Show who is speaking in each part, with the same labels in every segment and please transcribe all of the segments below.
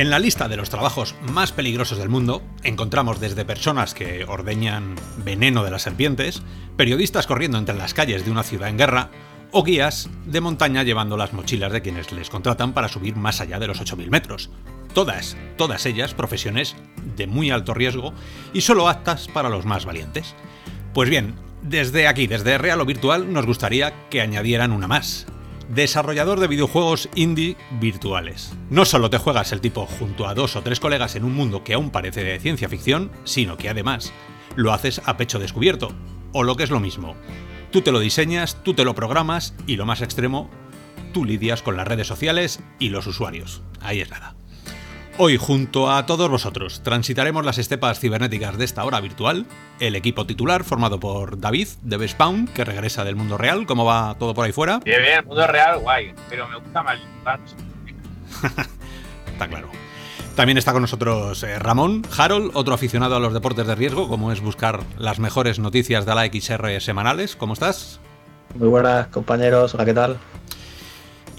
Speaker 1: En la lista de los trabajos más peligrosos del mundo encontramos desde personas que ordeñan veneno de las serpientes, periodistas corriendo entre las calles de una ciudad en guerra, o guías de montaña llevando las mochilas de quienes les contratan para subir más allá de los 8.000 metros. Todas, todas ellas profesiones de muy alto riesgo y solo aptas para los más valientes. Pues bien, desde aquí, desde Real o Virtual, nos gustaría que añadieran una más, desarrollador de videojuegos indie virtuales. No solo te juegas el tipo junto a dos o tres colegas en un mundo que aún parece de ciencia ficción, sino que además lo haces a pecho descubierto, o lo que es lo mismo. Tú te lo diseñas, tú te lo programas y lo más extremo, tú lidias con las redes sociales y los usuarios. Ahí es nada. Hoy, junto a todos vosotros, transitaremos las estepas cibernéticas de esta hora virtual. El equipo titular, formado por David, de Bespawn, que regresa del mundo real. ¿Cómo va todo por ahí fuera?
Speaker 2: Bien, bien, el mundo real, guay. Pero me gusta más
Speaker 1: Está claro. También está con nosotros eh, Ramón Harold, otro aficionado a los deportes de riesgo, como es buscar las mejores noticias de la XR semanales. ¿Cómo estás?
Speaker 3: Muy buenas, compañeros. Hola, ¿qué tal?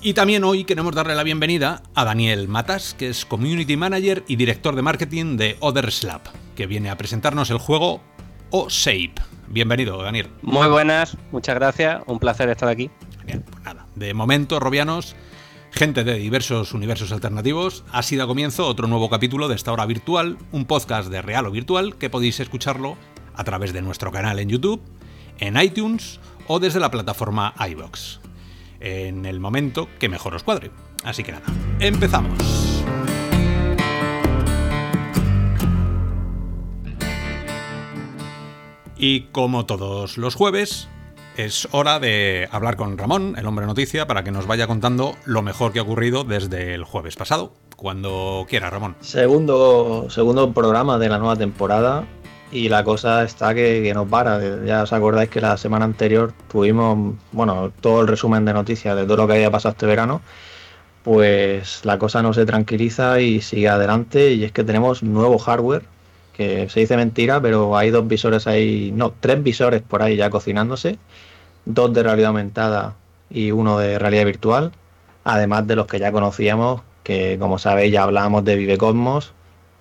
Speaker 1: Y también hoy queremos darle la bienvenida a Daniel Matas, que es Community Manager y Director de Marketing de Other Slab, que viene a presentarnos el juego O-Shape. Bienvenido, Daniel.
Speaker 4: Muy buenas, muchas gracias, un placer estar aquí.
Speaker 1: Genial, pues nada. De momento, Robianos, gente de diversos universos alternativos, ha sido a comienzo otro nuevo capítulo de esta hora virtual, un podcast de real o virtual que podéis escucharlo a través de nuestro canal en YouTube, en iTunes o desde la plataforma iBox en el momento que mejor os cuadre. Así que nada, empezamos. Y como todos los jueves, es hora de hablar con Ramón, el hombre noticia, para que nos vaya contando lo mejor que ha ocurrido desde el jueves pasado. Cuando quiera, Ramón.
Speaker 3: Segundo, segundo programa de la nueva temporada y la cosa está que, no para. Ya os acordáis que la semana anterior tuvimos, bueno, todo el resumen de noticias de todo lo que había pasado este verano. Pues la cosa no se tranquiliza y sigue adelante. Y es que tenemos nuevo hardware, que se dice mentira, pero hay dos visores ahí, no, tres visores por ahí ya cocinándose. Dos de realidad aumentada y uno de realidad virtual. Además de los que ya conocíamos, que como sabéis ya hablábamos de Vive Cosmos,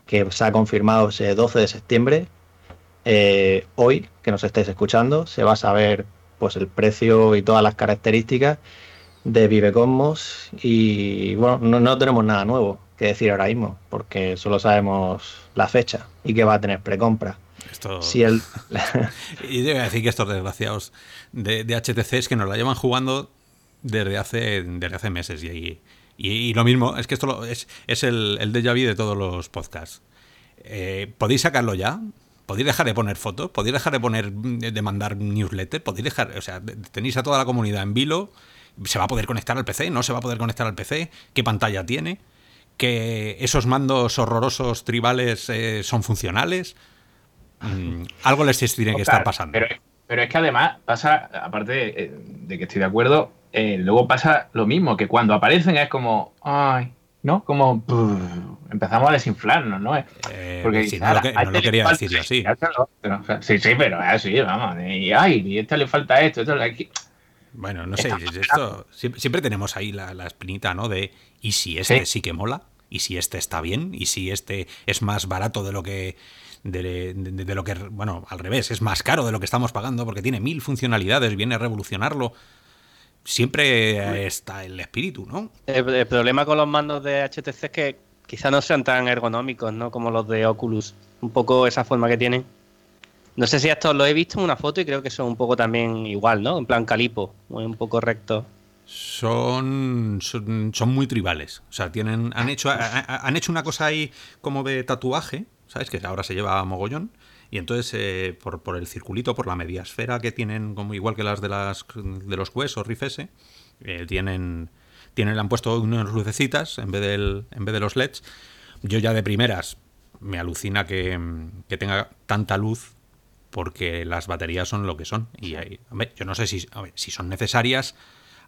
Speaker 3: que se ha confirmado ese 12 de septiembre eh, hoy, que nos estáis escuchando, se va a saber pues el precio y todas las características de Vivecosmos y bueno, no, tenemos nada nuevo que decir ahora mismo, porque solo sabemos la fecha y que va a tener precompra.
Speaker 1: Esto... Si el... y debo decir que estos desgraciados de, HTC es que nos la llevan jugando desde hace, desde hace meses y, y, lo mismo, es que esto es, es el, el déjà vu de todos los podcasts. Eh, ¿Podéis sacarlo ya? Podéis dejar de poner fotos, podéis dejar de poner, de mandar newsletter, podéis dejar, o sea, tenéis a toda la comunidad en vilo, se va a poder conectar al PC, no se va a poder conectar al PC, qué pantalla tiene, que esos mandos horrorosos tribales eh, son funcionales, mm, algo les tiene que estar pasando.
Speaker 2: Pero, es que además pasa, aparte eh, de, que estoy de acuerdo, eh, luego pasa lo mismo, que cuando aparecen es como, ay, ¿no? Como empezamos a desinflarnos, ¿no?
Speaker 1: Eh, Porque no, lo, quería decir así.
Speaker 2: Sí, sí, pero es así, vamos. Y ay, y a esta le falta esto, esto aquí.
Speaker 1: Bueno, no sé, esto, siempre, tenemos ahí la, espinita, ¿no? De ¿y si este sí. que mola? ¿Y si este está bien? ¿Y si este es más barato de lo que de, de, lo que, bueno, al revés, es más caro de lo que estamos pagando porque tiene mil funcionalidades, viene a revolucionarlo siempre está el espíritu, ¿no?
Speaker 4: El, problema con los mandos de HTC es que quizá no sean tan ergonómicos, ¿no? Como los de Oculus. Un poco esa forma que tienen. No sé si esto lo he visto en una foto y creo que son un poco también igual, ¿no? En plan calipo, un poco recto.
Speaker 1: Son, son, muy tribales. O sea, tienen, han hecho, han hecho una cosa ahí como de tatuaje, ¿sabes? Que ahora se lleva mogollón. Y entonces, eh, por, por, el circulito, por la media esfera que tienen, como igual que las de, las, de los Quest o Rift S, eh, tienen, tienen, le han puesto unas lucecitas en vez, del, en vez de los LEDs. Yo ya de primeras me alucina que, que tenga tanta luz porque las baterías son lo que son. Y hay, yo no sé si, si son necesarias.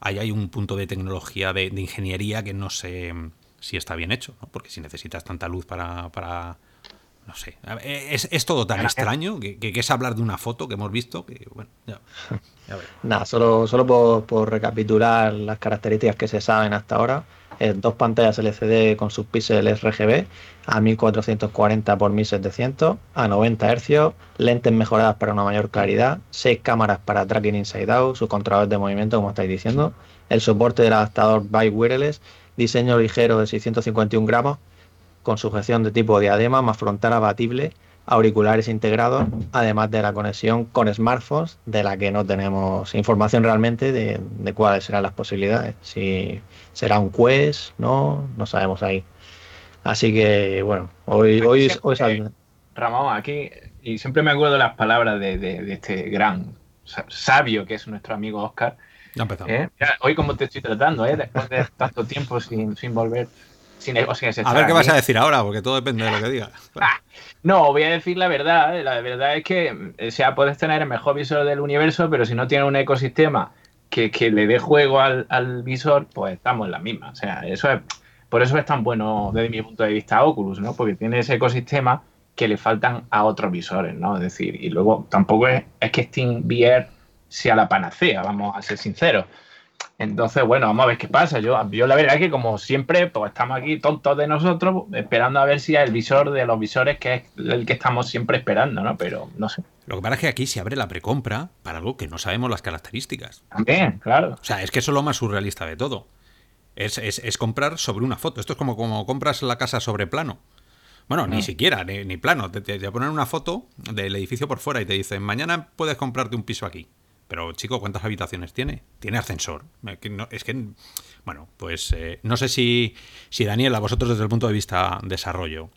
Speaker 1: Ahí hay un punto de tecnología, de, de ingeniería que no sé si está bien hecho, ¿no? porque si necesitas tanta luz para, para no sé, es, todo tan extraño que, es hablar de una foto que hemos visto que, bueno, ya,
Speaker 3: Nada, solo, solo por, recapitular las características que se saben hasta ahora. eh, dos pantallas LCD con sus píxeles RGB a 1440 x 1700 a 90 Hz, lentes mejoradas para una mayor claridad, seis cámaras para tracking inside out, su controlador de movimiento, como estáis diciendo, el soporte del adaptador Bike Wireless, diseño ligero de 651 gramos, con sujeción de tipo diadema más frontal abatible, auriculares integrados, además de la conexión con smartphones, de la que no tenemos información realmente de, cuáles serán las posibilidades. Si será un Quest, no, no sabemos ahí. Así que, bueno, hoy, hoy, hoy
Speaker 2: Ramón, aquí, y siempre me acuerdo las palabras de, este gran sabio que es nuestro amigo Oscar.
Speaker 1: Ya empezamos.
Speaker 2: ¿Eh? hoy, como te estoy tratando, ¿eh? después de tanto tiempo sin, sin volver
Speaker 1: a ver qué vas a decir ahora, porque todo depende de lo que digas.
Speaker 2: Ah, no, voy a decir la verdad. ¿eh? La verdad es que, o sea, puedes tener el mejor visor del universo, pero si no tiene un ecosistema que, le dé juego al, visor, pues estamos en la misma. O sea, eso es, por eso es tan bueno desde mi punto de vista Oculus, ¿no? Porque tiene ese ecosistema que le faltan a otros visores, ¿no? Es decir, y luego tampoco es, es que Steam VR sea la panacea, vamos a ser sinceros. Entonces, bueno, vamos a ver qué pasa. Yo, yo la verdad es que como siempre, pues estamos aquí tontos de nosotros, esperando a ver si es el visor de los visores que es el que estamos siempre esperando, ¿no? Pero no sé.
Speaker 1: Lo que pasa es que aquí se abre la precompra para algo que no sabemos las características.
Speaker 2: También, claro.
Speaker 1: O sea, es que eso es lo más surrealista de todo. Es, comprar sobre una foto. Esto es como, como compras la casa sobre plano. Bueno, ni siquiera, ni, plano. Te, te, te ponen una foto del edificio por fuera y te dicen, mañana puedes comprarte un piso aquí. Pero, chico, ¿cuántas habitaciones tiene? Tiene ascensor. Es que, bueno, pues eh, no sé si, si, Daniel, a vosotros desde el punto de vista desarrollo,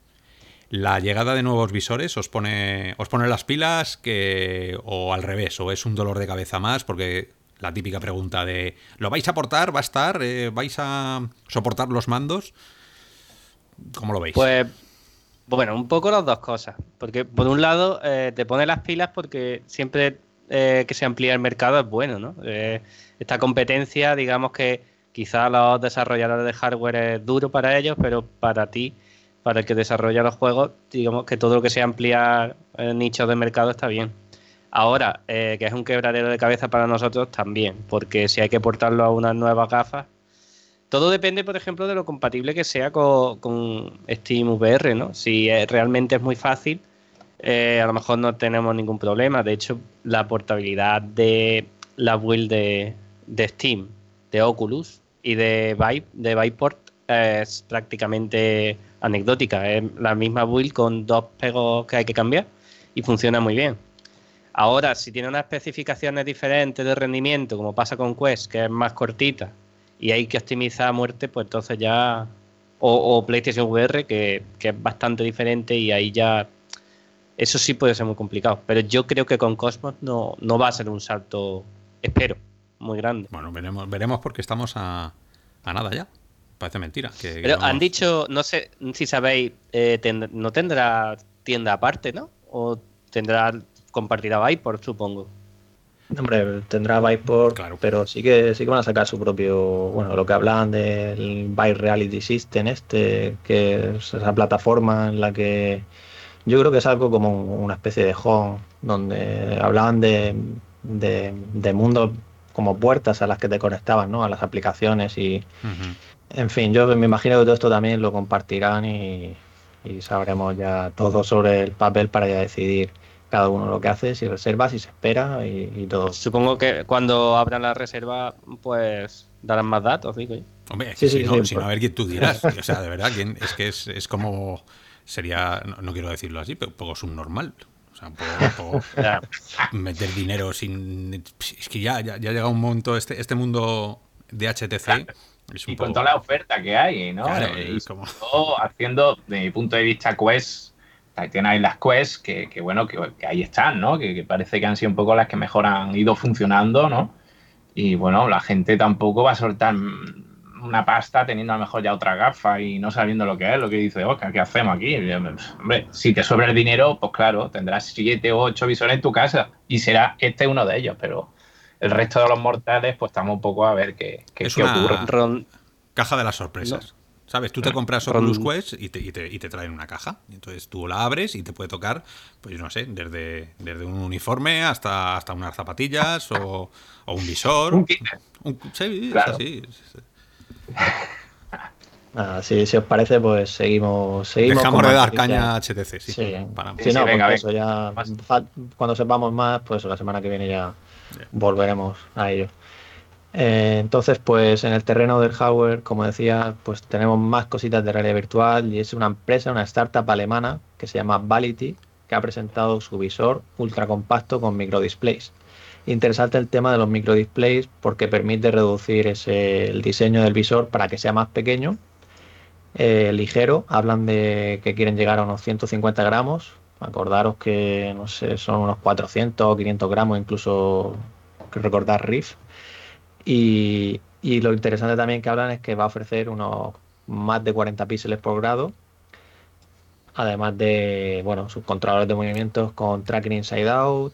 Speaker 1: la llegada de nuevos visores os pone, os pone las pilas que, o al revés, o es un dolor de cabeza más, porque la típica pregunta de ¿lo vais a aportar? ¿Va a estar? Eh, ¿Vais a soportar los mandos? ¿Cómo lo veis?
Speaker 4: Pues bueno, un poco las dos cosas. Porque por un lado eh, te pone las pilas porque siempre eh, que se amplía el mercado es bueno, ¿no? Eh, esta competencia, digamos que quizá los desarrolladores de hardware es duro para ellos, pero para ti, para el que desarrolla los juegos, digamos que todo lo que sea ampliar el nicho de mercado está bien. Ahora, eh, que es un quebradero de cabeza para nosotros también, porque si hay que portarlo a unas nuevas gafas, todo depende, por ejemplo, de lo compatible que sea con, con Steam VR, ¿no? Si realmente es muy fácil, eh, a lo mejor no tenemos ningún problema. De hecho, la portabilidad de la build de, Steam, de Oculus y de Vive, de Viveport es prácticamente anecdótica. Es la misma build con dos pegos que hay que cambiar y funciona muy bien. Ahora, si tiene unas especificaciones diferentes de rendimiento, como pasa con Quest, que es más cortita, y hay que optimizar a muerte, pues entonces ya. O, PlayStation VR, que, que, es bastante diferente, y ahí ya eso sí puede ser muy complicado. Pero yo creo que con Cosmos no, no va a ser un salto, espero, muy grande.
Speaker 1: Bueno, veremos, veremos porque estamos a, nada ya. Parece mentira.
Speaker 4: pero han dicho, no sé si sabéis, eh, no tendrá tienda aparte, ¿no? O tendrá compartida Viport, supongo.
Speaker 3: Hombre, tendrá Viport, claro. pero sí que sí que van a sacar su propio, bueno, lo que hablan del Vive Reality System este, que es esa plataforma en la que yo creo que es algo como una especie de home, donde hablaban de, de, mundos como puertas a las que te conectaban, ¿no? A las aplicaciones y... En fin, yo me imagino que todo esto también lo compartirán y, sabremos ya todo sobre el papel para ya decidir cada uno lo que hace, si reserva, si se espera y, todo.
Speaker 4: Supongo que cuando abran la reserva, pues darán más datos, digo yo.
Speaker 1: Hombre, si, no, si no, a ver quién tú dirás. o sea, de verdad, es que es, es como sería, no, quiero decirlo así, pero un poco subnormal. O sea, un poco, meter dinero sin. Es que ya, ya, ya llega un momento, este, este mundo de HTC.
Speaker 2: y con toda la oferta que hay, ¿no? y haciendo, de mi punto de vista, Quest. Tiene ahí las Quests que, que bueno, que, ahí están, ¿no? Que, que, parece que han sido un poco las que mejor han ido funcionando, ¿no? Y bueno, la gente tampoco va a soltar una pasta teniendo a lo mejor ya otra gafa y no sabiendo lo que es, lo que dice Oscar, ¿qué hacemos aquí? Hombre, si te sobra el dinero, pues claro, tendrás siete o ocho visores en tu casa y será este uno de ellos, pero el resto de los mortales, pues estamos un poco a ver qué, qué,
Speaker 1: es ocurre. Caja de las sorpresas. ¿Sabes? Tú te compras Oculus Quest y te, y, te, y te, traen una caja. entonces tú la abres y te puede tocar, pues yo no sé, desde, desde un uniforme hasta, hasta unas zapatillas o, o un visor.
Speaker 2: Un
Speaker 1: sí, es así.
Speaker 3: Si, si os parece, pues seguimos. seguimos
Speaker 1: Dejamos
Speaker 3: con
Speaker 1: de dar caña a HTC, sí.
Speaker 3: Sí,
Speaker 1: para-
Speaker 3: Sí,
Speaker 2: Sí,
Speaker 3: no,
Speaker 2: sí, venga,
Speaker 3: pues
Speaker 2: venga.
Speaker 3: eso ya. Cuando sepamos más, pues la semana que viene ya volveremos a ello. Eh, entonces, pues en el terreno del hardware, como decía, pues tenemos más cositas de realidad virtual y es una empresa, una startup alemana que se llama Vality, que ha presentado su visor ultra compacto con microdisplays. Interesante el tema de los microdisplays porque permite reducir ese, el diseño del visor para que sea más pequeño, eh, ligero. Hablan de que quieren llegar a unos 150 gramos. Acordaros que no sé, son unos 400 o 500 gramos, incluso recordar Riff. Y, y lo interesante también que hablan es que va a ofrecer unos más de 40 píxeles por grado. Además de, bueno, sus controladores de movimientos con tracking inside out.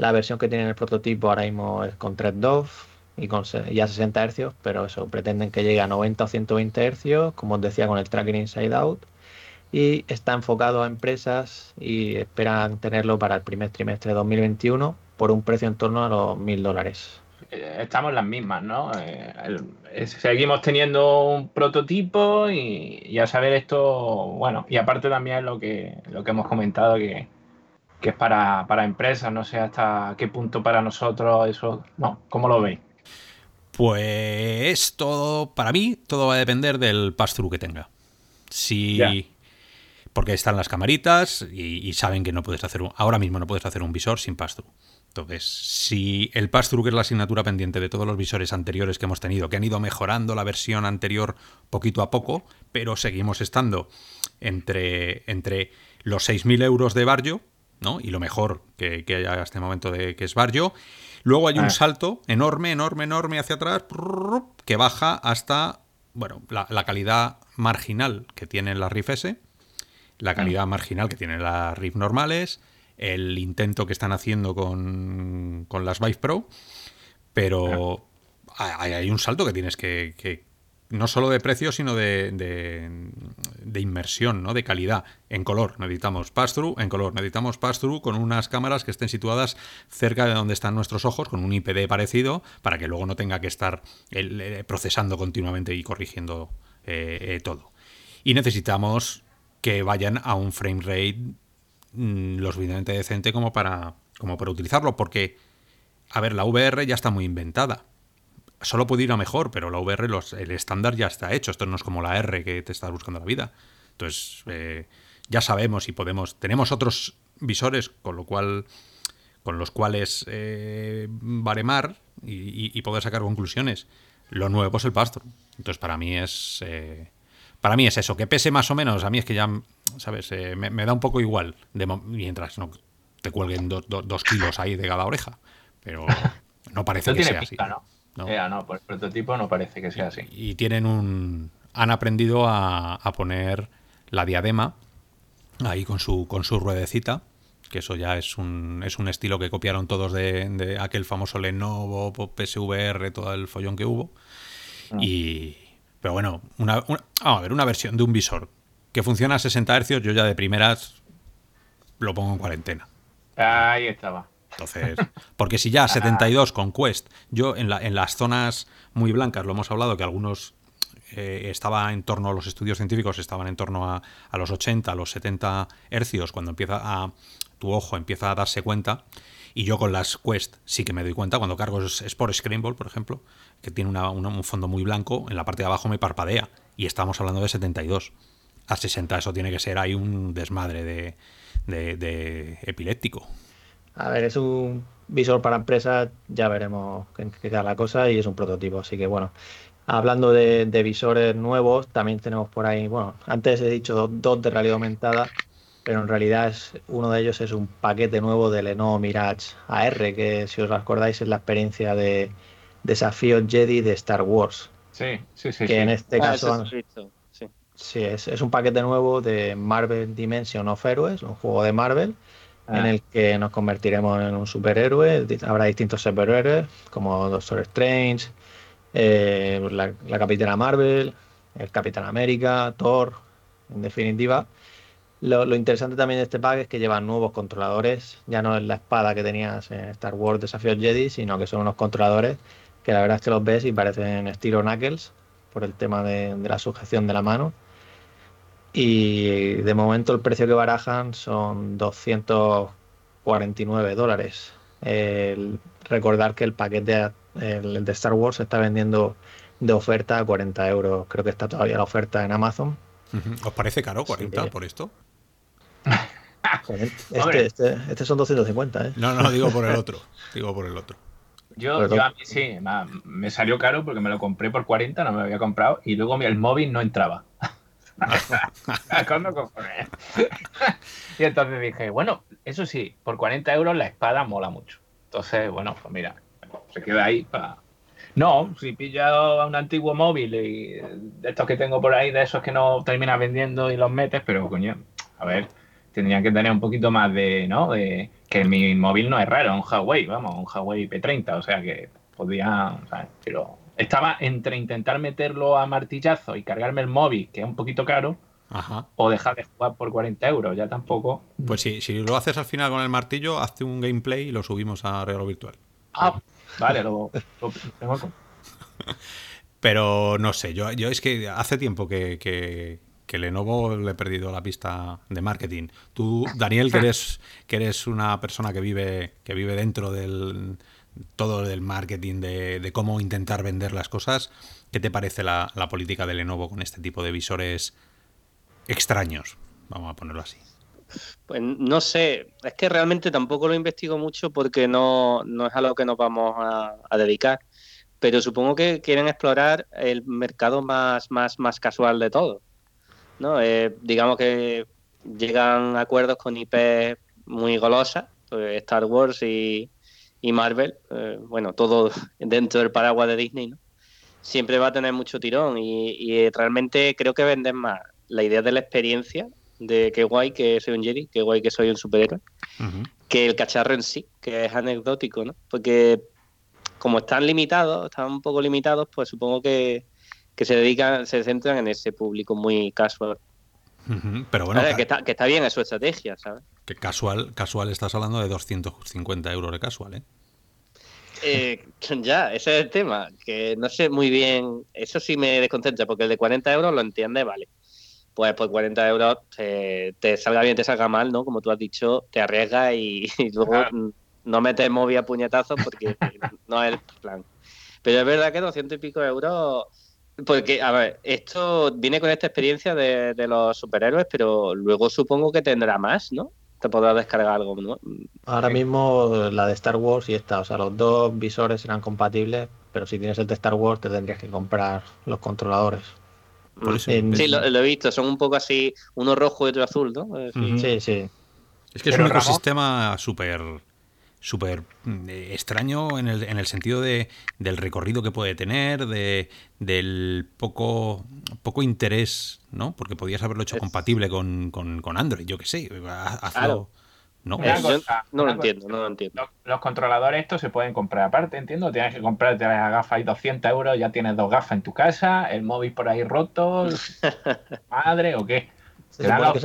Speaker 3: La versión que tiene el prototipo ahora mismo es con 3 DOF y con ya 60 Hz, pero eso, pretenden que llegue a 90 o 120 Hz, como os decía, con el tracking inside out. Y está enfocado a empresas y esperan tenerlo para el primer trimestre de 2021 por un precio en torno a los 1000 dólares.
Speaker 2: Eh, Estamos las mismas, ¿no? Eh, seguimos teniendo un prototipo y, y a saber esto, bueno, y aparte también lo que, lo que hemos comentado que, que es para, para empresas, no sé hasta qué punto para nosotros eso, no, ¿cómo lo veis?
Speaker 1: Pues todo, para mí, todo va a depender del pass-through que tenga. Si.
Speaker 2: Ya.
Speaker 1: Porque están las camaritas y, y saben que no puedes hacer un. Ahora mismo no puedes hacer un visor sin pass-through. Entonces, si el pass-through, que es la asignatura pendiente de todos los visores anteriores que hemos tenido, que han ido mejorando la versión anterior poquito a poco, pero seguimos estando entre, entre los 6.000 euros de Barrio, ¿no? Y lo mejor que, que hay hasta este momento de que es Barrio. Luego hay un
Speaker 2: Ah.
Speaker 1: salto enorme, enorme, enorme hacia atrás, que baja hasta, bueno, la, la calidad marginal que tienen las Riff S, la calidad marginal que tienen las Riff normales, el intento que están haciendo con, con las Vive Pro, pero hay, hay un salto que tienes que, que- no solo de precio, sino de, de, de inmersión, ¿no? de calidad. En color necesitamos pass-through, en color necesitamos pass-through con unas cámaras que estén situadas cerca de donde están nuestros ojos, con un IPD parecido, para que luego no tenga que estar eh, procesando continuamente y corrigiendo eh, eh, todo. Y necesitamos que vayan a un frame rate mm, lo suficientemente decente como para, como para utilizarlo, porque, a ver, la VR ya está muy inventada. Solo puede ir a mejor, pero la VR, los- el estándar ya está hecho. Esto no es como la R que te estás buscando la vida. Entonces, eh, ya sabemos y podemos. Tenemos otros visores, con lo cual. con los cuales eh, baremar y, y- y poder sacar conclusiones. Lo nuevo es el pass-through. Entonces, para mí es. eh, para mí es eso, que pese más o menos. A mí es que ya, ¿sabes? Eh, me, me da un poco igual. de mientras no te cuelguen do- do- dos kilos ahí de cada oreja. Pero no parece que sea así.
Speaker 2: ¿no?
Speaker 1: No.
Speaker 2: Eh, no, por el prototipo no parece que sea así.
Speaker 1: Y tienen un. Han aprendido a, a poner la diadema ahí con su, con su ruedecita. Que eso ya es un, es un estilo que copiaron todos de, de aquel famoso Lenovo, PSVR, todo el follón que hubo. Y. Pero bueno, una, una- vamos a ver, una versión de un visor que funciona a 60 Hz, yo ya de primeras lo pongo en cuarentena.
Speaker 2: Ahí estaba.
Speaker 1: Entonces, porque si ya 72 con Quest, yo en, la- en las zonas muy blancas, lo hemos hablado, que algunos eh, estaba en torno a los estudios científicos, estaban en torno a, los 80, a los 70 hercios, cuando empieza a tu ojo empieza a darse cuenta. Y yo con las Quest sí que me doy cuenta, cuando cargo por Scramble, por ejemplo, que tiene una- un fondo muy blanco, en la parte de abajo me parpadea. Y estamos hablando de 72. A 60 eso tiene que ser ahí un desmadre de, de- de epiléptico.
Speaker 3: A ver, es un visor para empresas, ya veremos en qué queda la cosa y es un prototipo, así que bueno. Hablando de, de visores nuevos, también tenemos por ahí, bueno, antes he dicho dos, dos de realidad aumentada, pero en realidad es, uno de ellos es un paquete nuevo de Lenovo Mirage AR, que si os acordáis es la experiencia de desafío Jedi de Star Wars,
Speaker 2: Sí, sí, sí.
Speaker 3: que
Speaker 2: sí.
Speaker 3: en este
Speaker 4: Ah,
Speaker 3: caso
Speaker 4: sí. Sí,
Speaker 3: es, es un paquete nuevo de Marvel Dimension of Heroes, un juego de Marvel, en
Speaker 2: Ah.
Speaker 3: el que nos convertiremos en un superhéroe. Habrá distintos superhéroes, como Doctor Strange, eh, la, la Capitana Marvel, el Capitán América, Thor, en definitiva. Lo, lo interesante también de este pack es que llevan nuevos controladores, ya no es la espada que tenías en Star Wars Desafíos Jedi, sino que son unos controladores que la verdad es que los ves y parecen estilo Knuckles, por el tema de, de la sujeción de la mano. Y de momento el precio que barajan son 249 dólares. El- recordar que el paquete el, el de Star Wars se está vendiendo de oferta a 40 euros. Creo que está todavía la oferta en Amazon.
Speaker 1: ¿Os parece caro 40
Speaker 3: Sí.
Speaker 1: por esto?
Speaker 3: Este, este, este son 250, ¿eh?
Speaker 1: No, no, digo por el otro. Digo por el otro.
Speaker 2: Yo, yo a mí sí, me salió caro porque me lo compré por 40, no me lo había comprado, y luego mi- el móvil no entraba. Y entonces dije, bueno, eso sí, por 40 euros la espada mola mucho. Entonces, bueno, pues mira, se queda ahí para... No, si pillas un antiguo móvil y de estos que tengo por ahí, de esos que no terminas vendiendo y los metes, pero coño, a ver, tendrían que tener un poquito más de, ¿no? De que mi móvil no es raro, un Huawei, vamos, un Huawei P30, o sea que podía, ¿sabes? pero estaba entre intentar meterlo a martillazo y cargarme el móvil, que es un poquito caro,
Speaker 1: Ajá.
Speaker 2: o dejar de jugar por 40 euros, ya tampoco.
Speaker 1: Pues sí, si lo haces al final con el martillo, hazte un gameplay y lo subimos a Regalo Virtual.
Speaker 2: Ah, vale, lo, lo
Speaker 1: Pero no sé, yo, yo es que hace tiempo que, que, que Lenovo le he perdido la pista de marketing. Tú, Daniel, que eres, que eres una persona que vive, que vive dentro del todo del marketing, de, cómo intentar vender las cosas, ¿qué te parece la, política de Lenovo con este tipo de visores extraños? Vamos a ponerlo así.
Speaker 4: Pues no sé, es que realmente tampoco lo investigo mucho porque no, no es a lo que nos vamos a, dedicar. Pero supongo que quieren explorar el mercado más, más, más casual de todo. ¿no? Eh, digamos que llegan acuerdos con IP muy golosas, pues Star Wars y, y Marvel, eh, bueno, todo dentro del paraguas de Disney, ¿no? Siempre va a tener mucho tirón y, y realmente creo que venden más la idea de la experiencia de qué guay que soy un Jedi, qué guay que soy un superhéroe, que el cacharro en sí, que es anecdótico, ¿no? Porque como están limitados, están un poco limitados, pues supongo que, que se dedican, se centran en ese público muy casual.
Speaker 1: Pero bueno,
Speaker 4: que, está, que está bien, es su estrategia, ¿sabes?
Speaker 1: Que casual, casual estás hablando de 250 euros de casual, ¿eh?
Speaker 4: Eh, ya, ese es el tema, que no sé muy bien, eso sí me desconcentra, porque el de 40 euros lo entiende, vale. Pues por 40 euros te, te salga bien, te salga mal, ¿no? Como tú has dicho, te arriesgas y, y luego
Speaker 2: Claro.
Speaker 4: no metes móvil a puñetazos porque no es el plan. Pero es verdad que 200 y pico euros, porque, a ver, esto viene con esta experiencia de, de los superhéroes, pero luego supongo que tendrá más, ¿no? Te podrás descargar algo, ¿no?
Speaker 3: Ahora
Speaker 2: Sí.
Speaker 3: mismo la de Star Wars y esta, o sea, los dos visores serán compatibles, pero si tienes el de Star Wars te tendrías que comprar los controladores.
Speaker 1: Por eso-
Speaker 3: En-
Speaker 4: Sí, lo, lo he visto, son un poco así, uno rojo y otro azul, ¿no? Sí.
Speaker 3: Sí, sí.
Speaker 1: Es que es un ecosistema súper súper mm, extraño en el, en el sentido de, del recorrido que puede tener, de, del poco, poco interés, ¿no? Porque podías haberlo hecho
Speaker 4: Es-
Speaker 1: compatible con, con, con Android, yo que sé. ha- hazlo-
Speaker 4: Claro.
Speaker 1: ¿no?
Speaker 2: Cosa,
Speaker 4: no lo entiendo, no lo entiendo.
Speaker 2: Los, los controladores estos se pueden comprar aparte, entiendo. Tienes que comprarte las gafas y 200 euros, ya tienes dos gafas en tu casa, el móvil por ahí roto, madre o qué.
Speaker 3: Se supone, que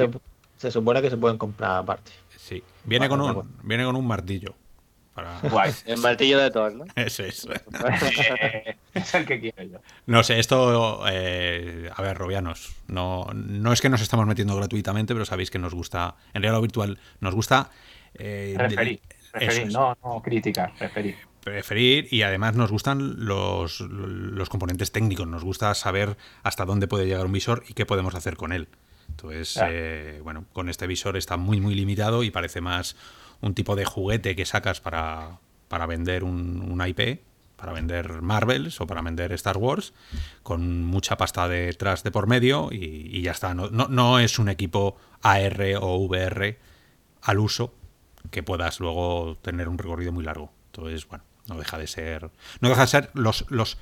Speaker 3: se, supone que se pueden comprar aparte.
Speaker 1: Sí. Viene, con un, viene con un martillo. Para...
Speaker 2: Guay.
Speaker 4: El martillo de Thor, ¿no?
Speaker 1: Ese es.
Speaker 2: Es el que quiero yo.
Speaker 1: No sé, esto, eh, a ver, Robianos, no, no es que nos estamos metiendo gratuitamente, pero sabéis que nos gusta, en realidad virtual, nos gusta eh,
Speaker 2: Referir, referir,
Speaker 1: eso es.
Speaker 2: no, no criticar, referir.
Speaker 1: preferir y además nos gustan los, los componentes técnicos, nos gusta saber hasta dónde puede llegar un visor y qué podemos hacer con él. Entonces,
Speaker 2: Claro.
Speaker 1: eh, bueno, con este visor está muy, muy limitado y parece más un tipo de juguete que sacas para, para vender un, una IP, para vender Marvels o para vender Star Wars, con mucha pasta detrás de por medio y, y ya está. No, no, no es un equipo AR o VR al uso que puedas luego tener un recorrido muy largo. Entonces, bueno, no deja de ser. No deja de ser los, los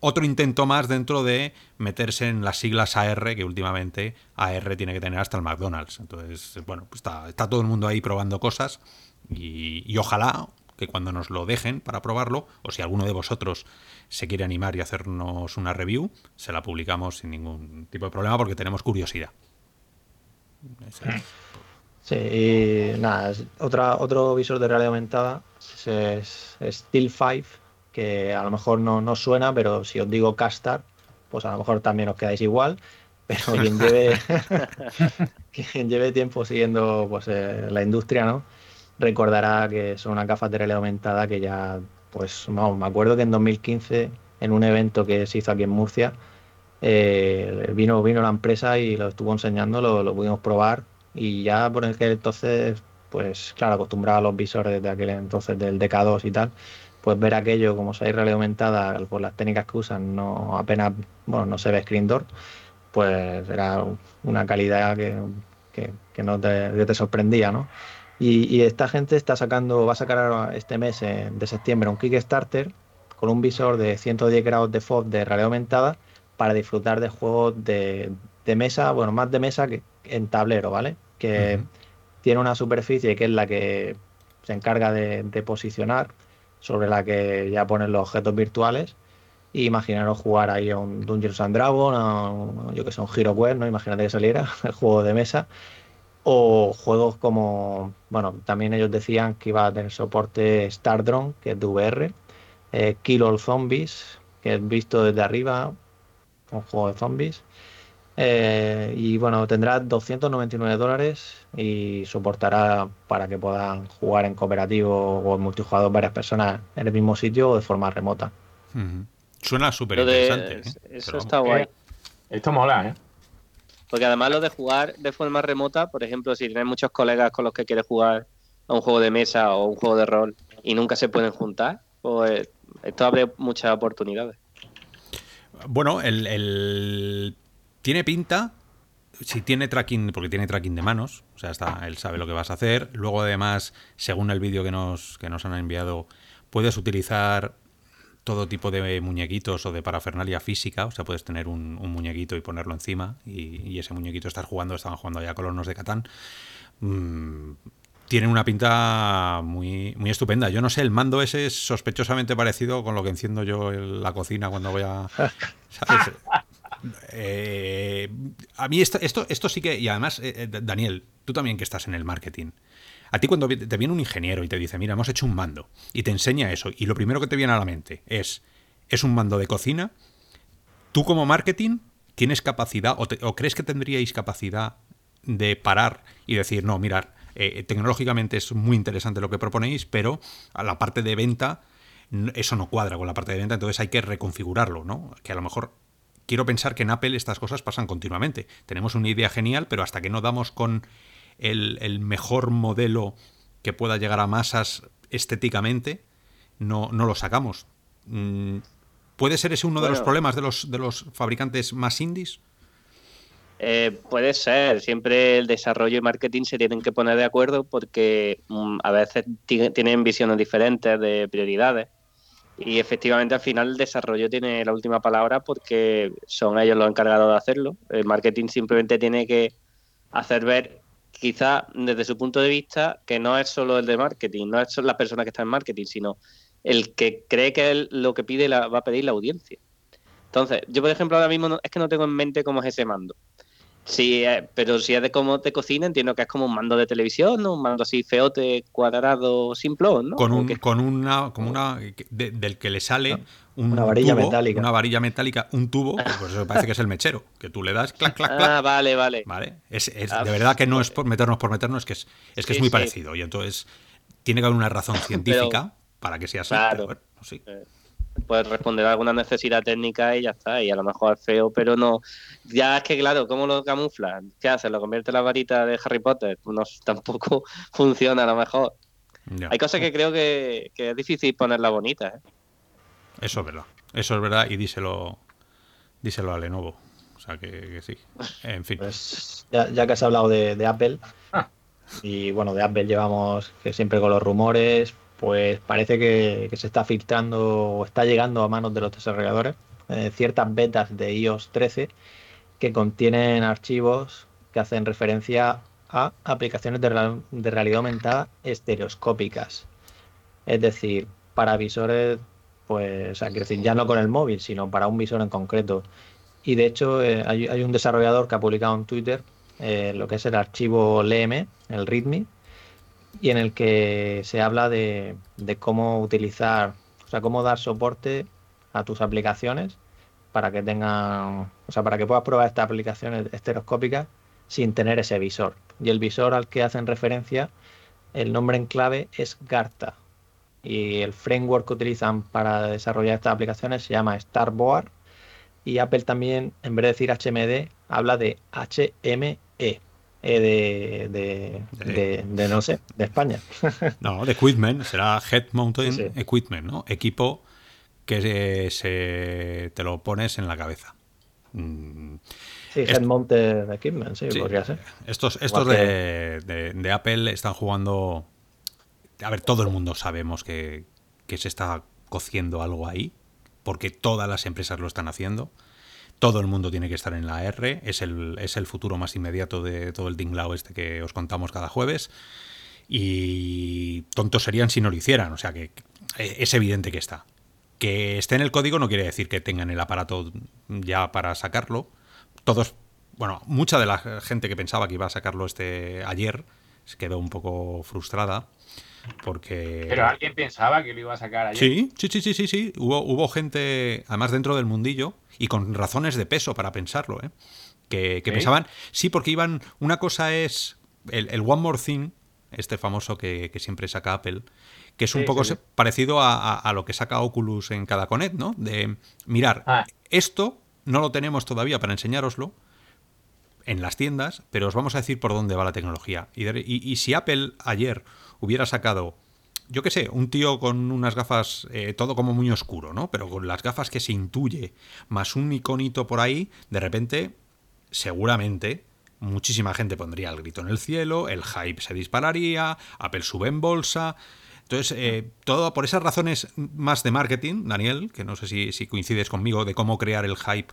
Speaker 1: otro intento más dentro de meterse en las siglas AR, que últimamente AR tiene que tener hasta el McDonald's. Entonces, bueno, pues está, está todo el mundo ahí probando cosas y, ojalá que cuando nos lo dejen para probarlo, o si alguno de vosotros se quiere animar y hacernos una review, se la publicamos sin ningún tipo de problema porque tenemos curiosidad.
Speaker 3: Sí, y nada, otra, otro visor de realidad aumentada es, es Steel 5, que a lo mejor no, no suena, pero si os digo Castar, pues a lo mejor también os quedáis igual, pero quien lleve, quien lleve tiempo siguiendo pues, eh, la industria, ¿no? Recordará que son unas gafas de realidad aumentada que ya, pues, vamos, me acuerdo que en 2015, en un evento que se hizo aquí en Murcia, eh, vino, vino la empresa y lo estuvo enseñando, lo, lo pudimos probar y ya por aquel entonces, pues claro, acostumbrado a los visores de aquel entonces del DK2 y tal, pues ver aquello como se ha realidad aumentada por las técnicas que usan, no apenas, bueno, no se ve screen door, pues era una calidad que, que, no te, te, sorprendía, ¿no? Y, y, esta gente está sacando, va a sacar este mes eh, de septiembre un Kickstarter con un visor de 110 grados de FOV de realidad aumentada para disfrutar de juegos de, de mesa, bueno, más de mesa que en tablero, ¿vale? Que tiene una superficie que es la que se encarga de, de, posicionar, sobre la que ya ponen los objetos virtuales. Y imaginaros jugar ahí a un Dungeons and Dragons, yo que sé, un HeroQuest, ¿no? Imagínate que saliera el juego de mesa. O juegos como, bueno, también ellos decían que iba a tener soporte Stardrone, que es de VR, eh, Kill All Zombies, que es visto desde arriba, un juego de zombies. Eh, y bueno, tendrá 299 dólares y soportará para que puedan jugar en cooperativo o en multijugador varias personas en el mismo sitio o de forma remota.
Speaker 1: Uh -huh. Suena súper interesante. ¿eh?
Speaker 4: Eso Pero está guay.
Speaker 2: Esto mola, ¿eh?
Speaker 4: Porque además lo de jugar de forma remota, por ejemplo, si tienes muchos colegas con los que quieres jugar a un juego de mesa o un juego de rol y nunca se pueden juntar, pues esto abre muchas oportunidades.
Speaker 1: Bueno, el, el, tiene pinta, si tiene tracking, porque tiene tracking de manos, o sea, está, él sabe lo que vas a hacer. Luego, además, según el vídeo que nos, que nos han enviado, puedes utilizar todo tipo de muñequitos o de parafernalia física, o sea, puedes tener un, muñequito y ponerlo encima y, ese muñequito estar jugando, estaban jugando ya colonos de Catán. Mm, tienen una pinta muy, muy estupenda. Yo no sé, el mando ese es sospechosamente parecido con lo que enciendo yo en la cocina cuando voy a... ¿sabes? Eh, a mí esto, esto, esto sí que... Y además, eh, Daniel, tú también que estás en el marketing. A ti cuando te viene un ingeniero y te dice, mira, hemos hecho un mando, y te enseña eso, y lo primero que te viene a la mente es, es un mando de cocina, tú como marketing tienes capacidad, o, crees que tendríais capacidad de parar y decir, no, mirar, eh, tecnológicamente es muy interesante lo que proponéis, pero a la parte de venta eso no cuadra con la parte de venta, entonces hay que reconfigurarlo, ¿no? Que a lo mejor quiero pensar que en Apple estas cosas pasan continuamente. Tenemos una idea genial, pero hasta que no damos con el, el mejor modelo que pueda llegar a masas estéticamente, no, no lo sacamos. ¿Puede ser ese uno bueno, de los problemas de los, de los fabricantes más indies?
Speaker 4: Eh, puede ser, siempre el desarrollo y marketing se tienen que poner de acuerdo porque um, a veces tienen visiones diferentes de prioridades y efectivamente al final el desarrollo tiene la última palabra porque son ellos los encargados de hacerlo. El marketing simplemente tiene que hacer ver, quizá desde su punto de vista, que no es solo el de marketing, no es solo la persona que está en marketing, sino el que cree que lo que pide la, va a pedir la audiencia. Entonces, yo por ejemplo ahora mismo no, es que no tengo en mente cómo es ese mando. Sí, eh, pero si es de cómo te cocina, entiendo que es como un mando de televisión, ¿no? Un mando así feote, cuadrado, simplón, ¿no?
Speaker 1: Con, un, con una, como una de, del que le sale un
Speaker 3: Una varilla
Speaker 1: tubo,
Speaker 3: metálica.
Speaker 1: Una varilla metálica, un tubo, pues eso parece que es el mechero, que tú le das clac, clac, clac.
Speaker 4: Ah, vale, vale.
Speaker 1: ¿Vale? Es, es
Speaker 4: Ah,
Speaker 1: de verdad que no es por meternos por meternos, es que es, es, que
Speaker 4: Sí,
Speaker 1: es muy
Speaker 4: sí.
Speaker 1: parecido. Y entonces tiene que haber una razón científica para que sea así.
Speaker 4: Claro.
Speaker 1: pero bueno, sí.
Speaker 4: Puedes responder a alguna necesidad técnica y ya está. Y a lo mejor es feo, pero no. Ya es que, claro, ¿cómo lo camuflas? ¿Qué haces? ¿Lo convierte en la varita de Harry Potter? No, tampoco funciona a lo mejor.
Speaker 1: Ya.
Speaker 4: Hay cosas que creo que, que es difícil ponerla bonita, ¿eh?
Speaker 1: Eso es verdad. Eso es verdad y díselo, díselo a Lenovo. O sea que, que sí. En fin.
Speaker 3: Pues ya, ya que has hablado de, de Apple, y bueno, de Apple llevamos que siempre con los rumores, pues parece que, se está filtrando o está llegando a manos de los desarrolladores eh, ciertas betas de iOS 13 que contienen archivos que hacen referencia a aplicaciones de, real- de realidad aumentada estereoscópicas. Es decir, para visores, pues, decir, ya no con el móvil, sino para un visor en concreto. Y de hecho, eh, hay, hay un desarrollador que ha publicado en Twitter eh, lo que es el archivo LM, el README, y en el que se habla de, cómo utilizar, o sea, cómo dar soporte a tus aplicaciones para que tengan, o sea, para que puedas probar estas aplicaciones estereoscópicas sin tener ese visor. Y el visor al que hacen referencia, el nombre en clave es Garta. Y el framework que utilizan para desarrollar estas aplicaciones se llama Starboard. Y Apple también, en vez de decir HMD, habla de HME. E de, de, de, no sé, de España.
Speaker 1: No, de Equipment, será Head Mountain Equipment, ¿no? Equipo que se, te lo pones en la cabeza.
Speaker 3: Mm. Sí, Head Mounted Equipment, sí, podría ser.
Speaker 1: Estos, estos de, Apple están jugando. A ver, todo el mundo sabemos que, que se está cociendo algo ahí, porque todas las empresas lo están haciendo. Todo el mundo tiene que estar en la R, es el, es el futuro más inmediato de todo el dinglao este que os contamos cada jueves. Y tontos serían si no lo hicieran, o sea que es evidente que está. Que esté en el código no quiere decir que tengan el aparato ya para sacarlo. Todos, bueno, mucha de la gente que pensaba que iba a sacarlo este ayer se quedó un poco frustrada porque...
Speaker 2: Pero alguien pensaba que lo iba a sacar ayer.
Speaker 1: Sí, sí, sí, sí, sí, sí. Hubo, hubo gente, además dentro del mundillo, y con razones de peso para pensarlo, ¿eh? que, pensaban, sí, porque iban, una cosa es el, One More Thing, este famoso que, siempre saca Apple, que es un poco parecido a, lo que saca Oculus en cada Connect, ¿no? De mirar, ah. esto no lo tenemos todavía para enseñároslo en las tiendas, pero os vamos a decir por dónde va la tecnología. Y, y si Apple ayer hubiera sacado yo qué sé, un tío con unas gafas, eh, todo como muy oscuro, ¿no? Pero con las gafas que se intuye, más un iconito por ahí, de repente, seguramente, muchísima gente pondría el grito en el cielo, el hype se dispararía, Apple sube en bolsa. Entonces, eh, todo por esas razones más de marketing, Daniel, que no sé si, coincides conmigo, de cómo crear el hype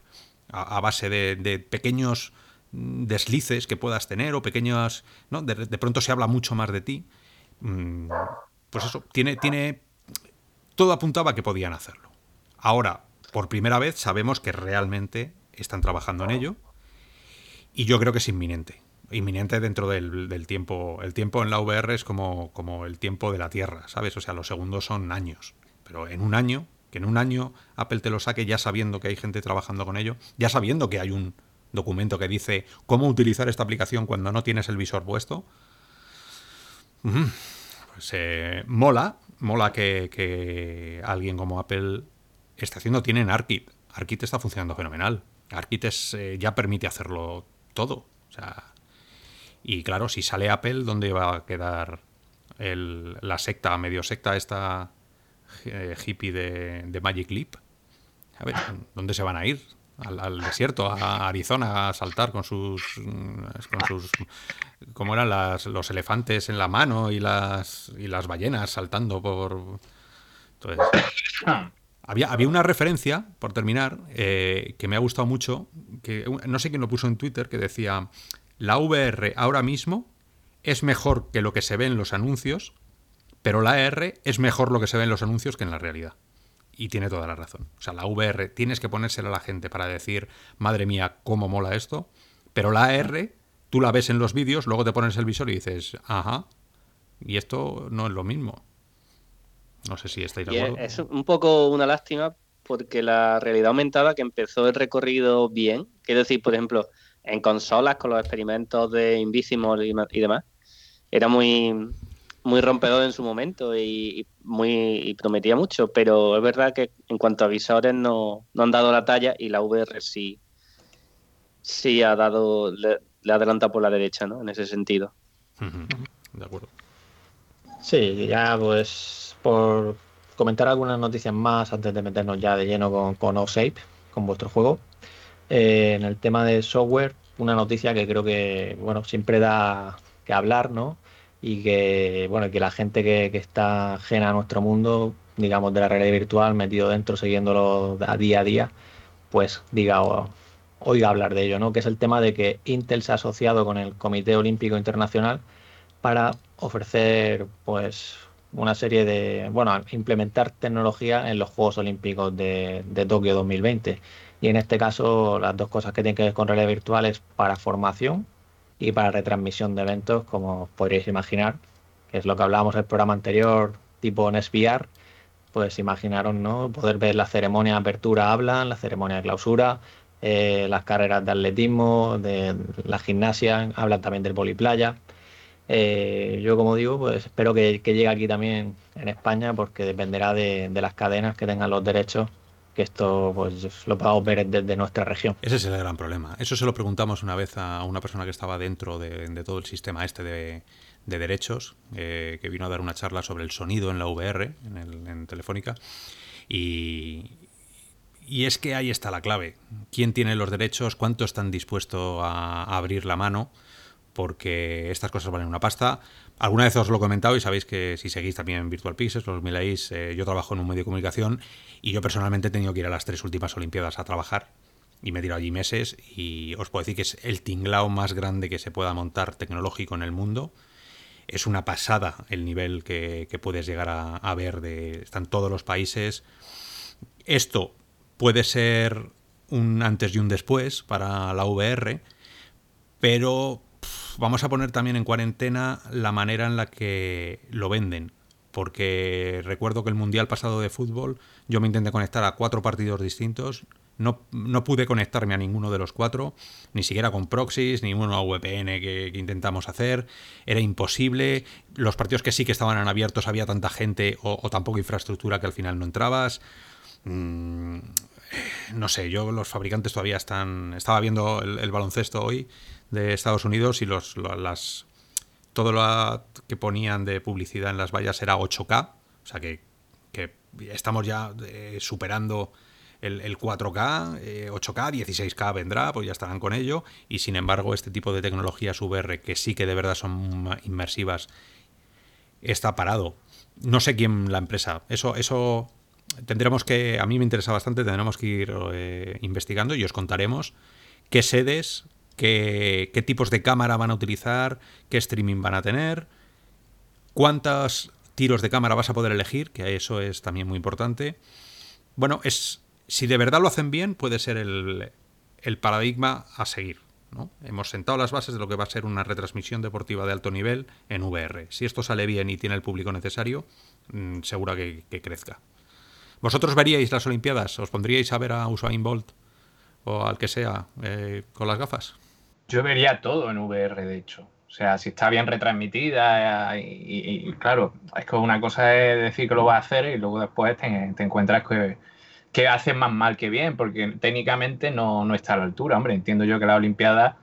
Speaker 1: a, base de, pequeños deslices que puedas tener o pequeños... ¿no? De, de, pronto se habla mucho más de ti. Mm, pues eso, tiene, tiene. Todo apuntaba a que podían hacerlo. Ahora, por primera vez, sabemos que realmente están trabajando en ello. Y yo creo que es inminente. Inminente dentro del, tiempo. El tiempo en la VR es como, como el tiempo de la Tierra, ¿sabes? O sea, los segundos son años. Pero en un año, que en un año Apple te lo saque ya sabiendo que hay gente trabajando con ello, ya sabiendo que hay un documento que dice cómo utilizar esta aplicación cuando no tienes el visor puesto se mola, mola que, alguien como Apple esté haciendo, tienen ARKit. ARKit está funcionando fenomenal. ARKit eh, ya permite hacerlo todo. O sea, y claro, si sale Apple, ¿dónde va a quedar la secta, medio secta esta eh, hippie de, de Magic Leap? A ver, ¿dónde se van a ir? Al, desierto, a Arizona, a saltar con sus, con sus como eran las, los elefantes en la mano y las, y las ballenas saltando por... Entonces, había, había una referencia, por terminar, eh, que me ha gustado mucho, que no sé quién lo puso en Twitter, que decía, la VR ahora mismo es mejor que lo que se ve en los anuncios, pero la R es mejor lo que se ve en los anuncios que en la realidad. Y tiene toda la razón. O sea, la VR tienes que ponérsela a la gente para decir, madre mía, cómo mola esto. Pero la AR, tú la ves en los vídeos, luego te pones el visor y dices, ajá, y esto no es lo mismo. No sé si estáis de acuerdo.
Speaker 4: Es un poco una lástima porque la realidad aumentada que empezó el recorrido bien, quiero decir, por ejemplo, en consolas con los experimentos de Invisimol y demás, era muy, muy rompedor en su momento y, muy prometía mucho, pero es verdad que en cuanto a visores no, han dado la talla y la VR sí, sí ha dado, le, adelanta por la derecha, ¿no? En ese sentido.
Speaker 1: De acuerdo.
Speaker 3: Sí, ya pues por comentar algunas noticias más antes de meternos ya de lleno con, con OSAPE, con vuestro juego. Eh, en el tema de software, una noticia que creo que, bueno, siempre da que hablar, ¿no? Y que bueno que la gente que, está ajena a nuestro mundo, digamos de la realidad virtual, metido dentro, siguiéndolo a día a día, pues diga o, oiga hablar de ello, ¿no? Que es el tema de que Intel se ha asociado con el Comité Olímpico Internacional para ofrecer pues una serie de, bueno, implementar tecnología en los Juegos Olímpicos de, de Tokio 2020. Y en este caso, las dos cosas que tienen que ver con realidad virtual es para formación y para retransmisión de eventos, como podríais imaginar, que es lo que hablábamos en el programa anterior, tipo en pues imaginaron, ¿no? Poder ver la ceremonia de apertura hablan, la ceremonia de clausura, eh, las carreras de atletismo, de la gimnasia, hablan también del poliplaya. Eh, yo, como digo, pues espero que, llegue aquí también en España, porque dependerá de, las cadenas que tengan los derechos, que esto pues lo podamos ver desde nuestra región.
Speaker 1: Ese es el gran problema. Eso se lo preguntamos una vez a una persona que estaba dentro de, todo el sistema este de, derechos, eh, que vino a dar una charla sobre el sonido en la VR, en, Telefónica, y, y es que ahí está la clave. ¿Quién tiene los derechos? ¿Cuánto están dispuestos a abrir la mano? porque estas cosas valen una pasta. Alguna vez os lo he comentado y sabéis que si seguís también Virtual Pixels, los miráis, eh, yo trabajo en un medio de comunicación y yo personalmente he tenido que ir a las tres últimas Olimpiadas a trabajar y me he tirado allí meses y os puedo decir que es el tinglao más grande que se pueda montar tecnológico en el mundo. Es una pasada el nivel que, puedes llegar a, a, ver. De, están todos los países. Esto puede ser un antes y un después para la VR, pero vamos a poner también en cuarentena la manera en la que lo venden. Porque recuerdo que el Mundial pasado de fútbol yo me intenté conectar a cuatro partidos distintos. No, no pude conectarme a ninguno de los cuatro, ni siquiera con proxies, ni uno a VPN que, intentamos hacer. Era imposible. Los partidos que sí que estaban abiertos había tanta gente o, tan poca infraestructura que al final no entrabas. Mm, no sé, yo los fabricantes todavía están. Estaba viendo el baloncesto hoy de Estados Unidos y los, las, todo lo que ponían de publicidad en las vallas era 8K, o sea que, estamos ya eh, superando el, 4K, 8K, 16K vendrá, pues ya estarán con ello, y sin embargo este tipo de tecnologías VR que sí que de verdad son inmersivas está parado. No sé quién la empresa, eso, eso tendremos que, a mí me interesa bastante, tendremos que ir eh, investigando y os contaremos qué sedes qué, tipos de cámara van a utilizar, qué streaming van a tener, cuántos tiros de cámara vas a poder elegir, que eso es también muy importante. Bueno, es si de verdad lo hacen bien, puede ser el, paradigma a seguir. Hemos sentado las bases de lo que va a ser una retransmisión deportiva de alto nivel en VR. Si esto sale bien y tiene el público necesario, mm, seguro que, crezca. ¿Vosotros veríais las Olimpiadas? ¿Os pondríais a ver a Usain Bolt o al que sea eh, con las gafas?
Speaker 2: Yo vería todo en VR, de hecho. O sea, si está bien retransmitida y, claro, es que una cosa es decir que lo vas a hacer y luego después te, encuentras que, que haces más mal que bien, porque técnicamente no, está a la altura. Hombre, entiendo yo que las Olimpiadas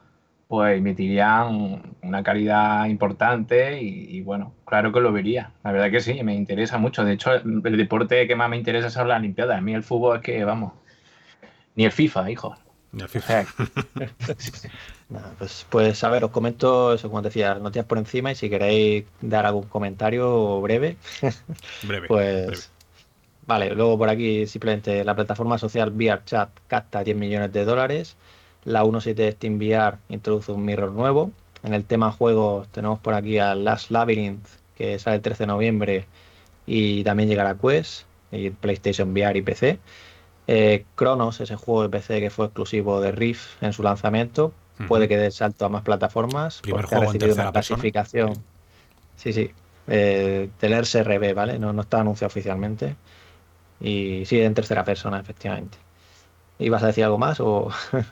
Speaker 2: pues emitirían una calidad importante y, bueno, claro que lo vería. La verdad que sí, me interesa mucho. De hecho, el, deporte que más me interesa son las Olimpiadas. A mí el fútbol es que, vamos, ni el FIFA, hijo.
Speaker 3: Pues, pues a ver, os comento eso, como decía, noticias por encima y si queréis dar algún comentario breve,
Speaker 1: breve
Speaker 3: pues vale, luego por aquí simplemente la plataforma social VRChat capta 10 millones de dólares, la 1.7 Steam VR introduce un mirror nuevo, en el tema juegos tenemos por aquí a Last Labyrinth que sale el 13 de noviembre y también llegará a Quest y PlayStation VR y PC. Eh, Chronos, ese juego de PC que fue exclusivo de Rift en su lanzamiento, puede que dé salto a más plataformas
Speaker 1: Primer porque ha recibido una
Speaker 3: clasificación. Sí, sí, eh, del RB, ¿vale? No, no está anunciado oficialmente. Y sí, en tercera persona, efectivamente. ¿Ibas a decir algo más o...?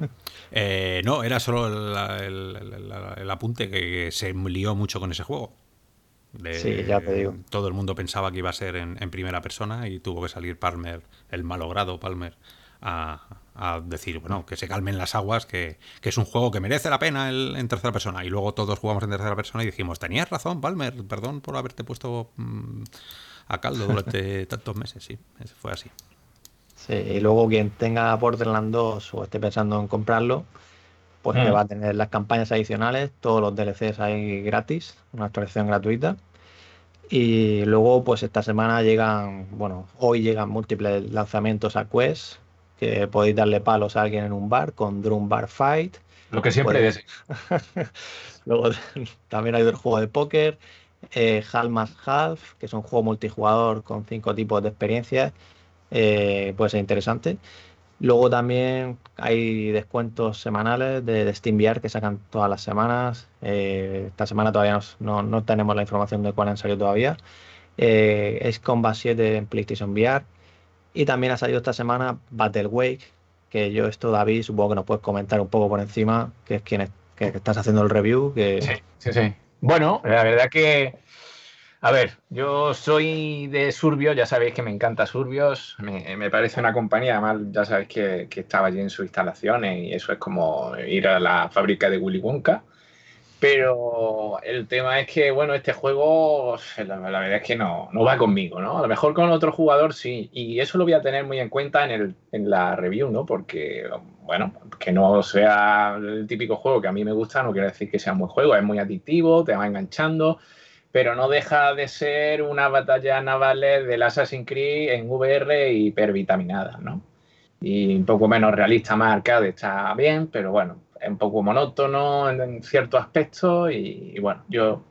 Speaker 1: Eh, no, era solo el, apunte que se lió mucho con ese juego.
Speaker 3: Sí, ya te digo.
Speaker 1: Todo el mundo pensaba que iba a ser en, en, primera persona y tuvo que salir Palmer, el malogrado Palmer, a, a decir, bueno, que se calmen las aguas, que, es un juego que merece la pena el, en tercera persona. Y luego todos jugamos en tercera persona y dijimos, tenías razón, Palmer, perdón por haberte puesto mm, a caldo durante tantos meses. Sí, fue así.
Speaker 3: Sí, y luego quien tenga Borderlands 2 o esté pensando en comprarlo, pues que mm. va a tener las campañas adicionales, todos los DLCs ahí gratis, una actualización gratuita. Y luego, pues esta semana llegan, bueno, hoy llegan múltiples lanzamientos a Quest, que podéis darle palos a alguien en un bar con Drum Bar Fight.
Speaker 2: Lo que siempre es.
Speaker 3: Luego también hay el juego de póker, eh, Half Half, que es un juego multijugador con cinco tipos de experiencias. Eh, puede ser interesante. Luego también hay descuentos semanales de, de SteamVR que sacan todas las semanas. Eh, esta semana todavía no, no, tenemos la información de cuál han salido todavía. eh, es Combat 7 en PlayStation VR. Y también ha salido esta semana Battle Wake, que yo esto, David, supongo que nos puedes comentar un poco por encima, que es quien que estás haciendo el review. Que...
Speaker 2: Sí, sí, sí. Bueno, la verdad que, a ver, yo soy de Surbios, ya sabéis que me encanta Surbios, me, parece una compañía, además ya sabéis que, que, estaba allí en sus instalaciones y eso es como ir a la fábrica de Willy Wonka. Pero el tema es que, bueno, este juego, la, verdad es que no, no, va conmigo, ¿no? A lo mejor con otro jugador sí. Y eso lo voy a tener muy en cuenta en, el, en la review, ¿no? Porque, bueno, que no sea el típico juego que a mí me gusta, no quiere decir que sea un buen juego. Es muy adictivo, te va enganchando, pero no deja de ser una batalla naval del Assassin's Creed en VR hipervitaminada, ¿no? Y un poco menos realista, más arcade, está bien, pero bueno, es un poco monótono en, ciertos aspectos y, bueno, yo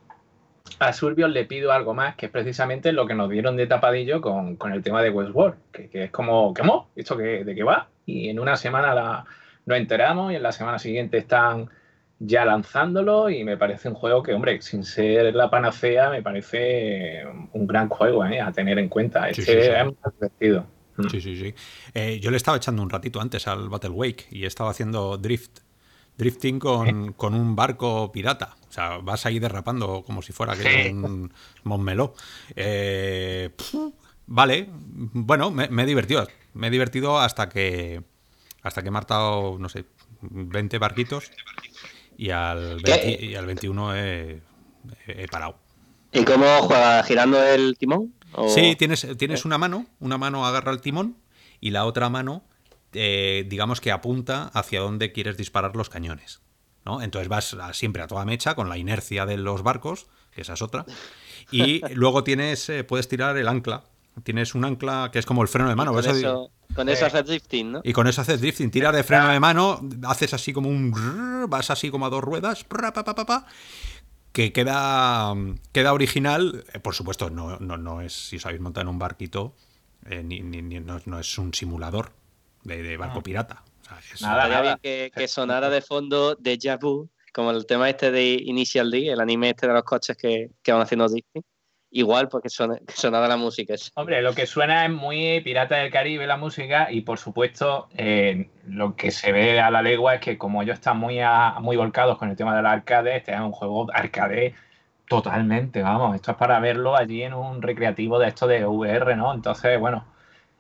Speaker 2: a Surbios le pido algo más, que es precisamente lo que nos dieron de tapadillo con, el tema de Westworld, que, es como, ¿qué mo? ¿Esto qué, de qué va? Y en una semana la, nos enteramos y en la semana siguiente están ya lanzándolo y me parece un juego que, hombre, sin ser la panacea, me parece un gran juego ¿eh? a tener en cuenta. Este es muy divertido.
Speaker 1: Sí, sí, sí. Eh, yo le estaba echando un ratito antes al Battle Wake y estaba haciendo drift drifting con, un barco pirata. O sea, vas ahí derrapando como si fuera que un Montmeló. Eh, vale, bueno, me, he divertido. Me he divertido hasta que hasta que he marcado, no sé, 20 barquitos y al, y al 21 he, parado.
Speaker 4: ¿Y cómo juega? ¿Girando el timón?
Speaker 1: Sí, tienes, tienes una mano, una mano agarra el timón y la otra mano eh, digamos que apunta hacia dónde quieres disparar los cañones. ¿no? Entonces vas siempre a toda mecha con la inercia de los barcos, que esa es otra. Y luego tienes, eh, puedes tirar el ancla. Tienes un ancla que es como el freno de mano.
Speaker 4: Con, eso, con eso, haces drifting, ¿no?
Speaker 1: Y con eso haces drifting. Tiras de freno de mano, haces así como un... Vas así como a dos ruedas. que queda, queda original. Eh, por supuesto, no, no, no es, si os habéis montado en un barquito, ni, no, es un simulador de, barco ah. pirata.
Speaker 4: nada, bien que, que, sonara de fondo de Vu, como el tema este de Initial D, el anime este de los coches que, que van haciendo Disney. Igual, porque suena, sonaba la música.
Speaker 2: Hombre, lo que suena es muy Pirata del Caribe la música y por supuesto eh, lo que se ve a la legua es que como ellos están muy, muy volcados con el tema del arcade, este es un juego arcade totalmente, vamos, esto es para verlo allí en un recreativo de esto de VR, ¿no? Entonces, bueno,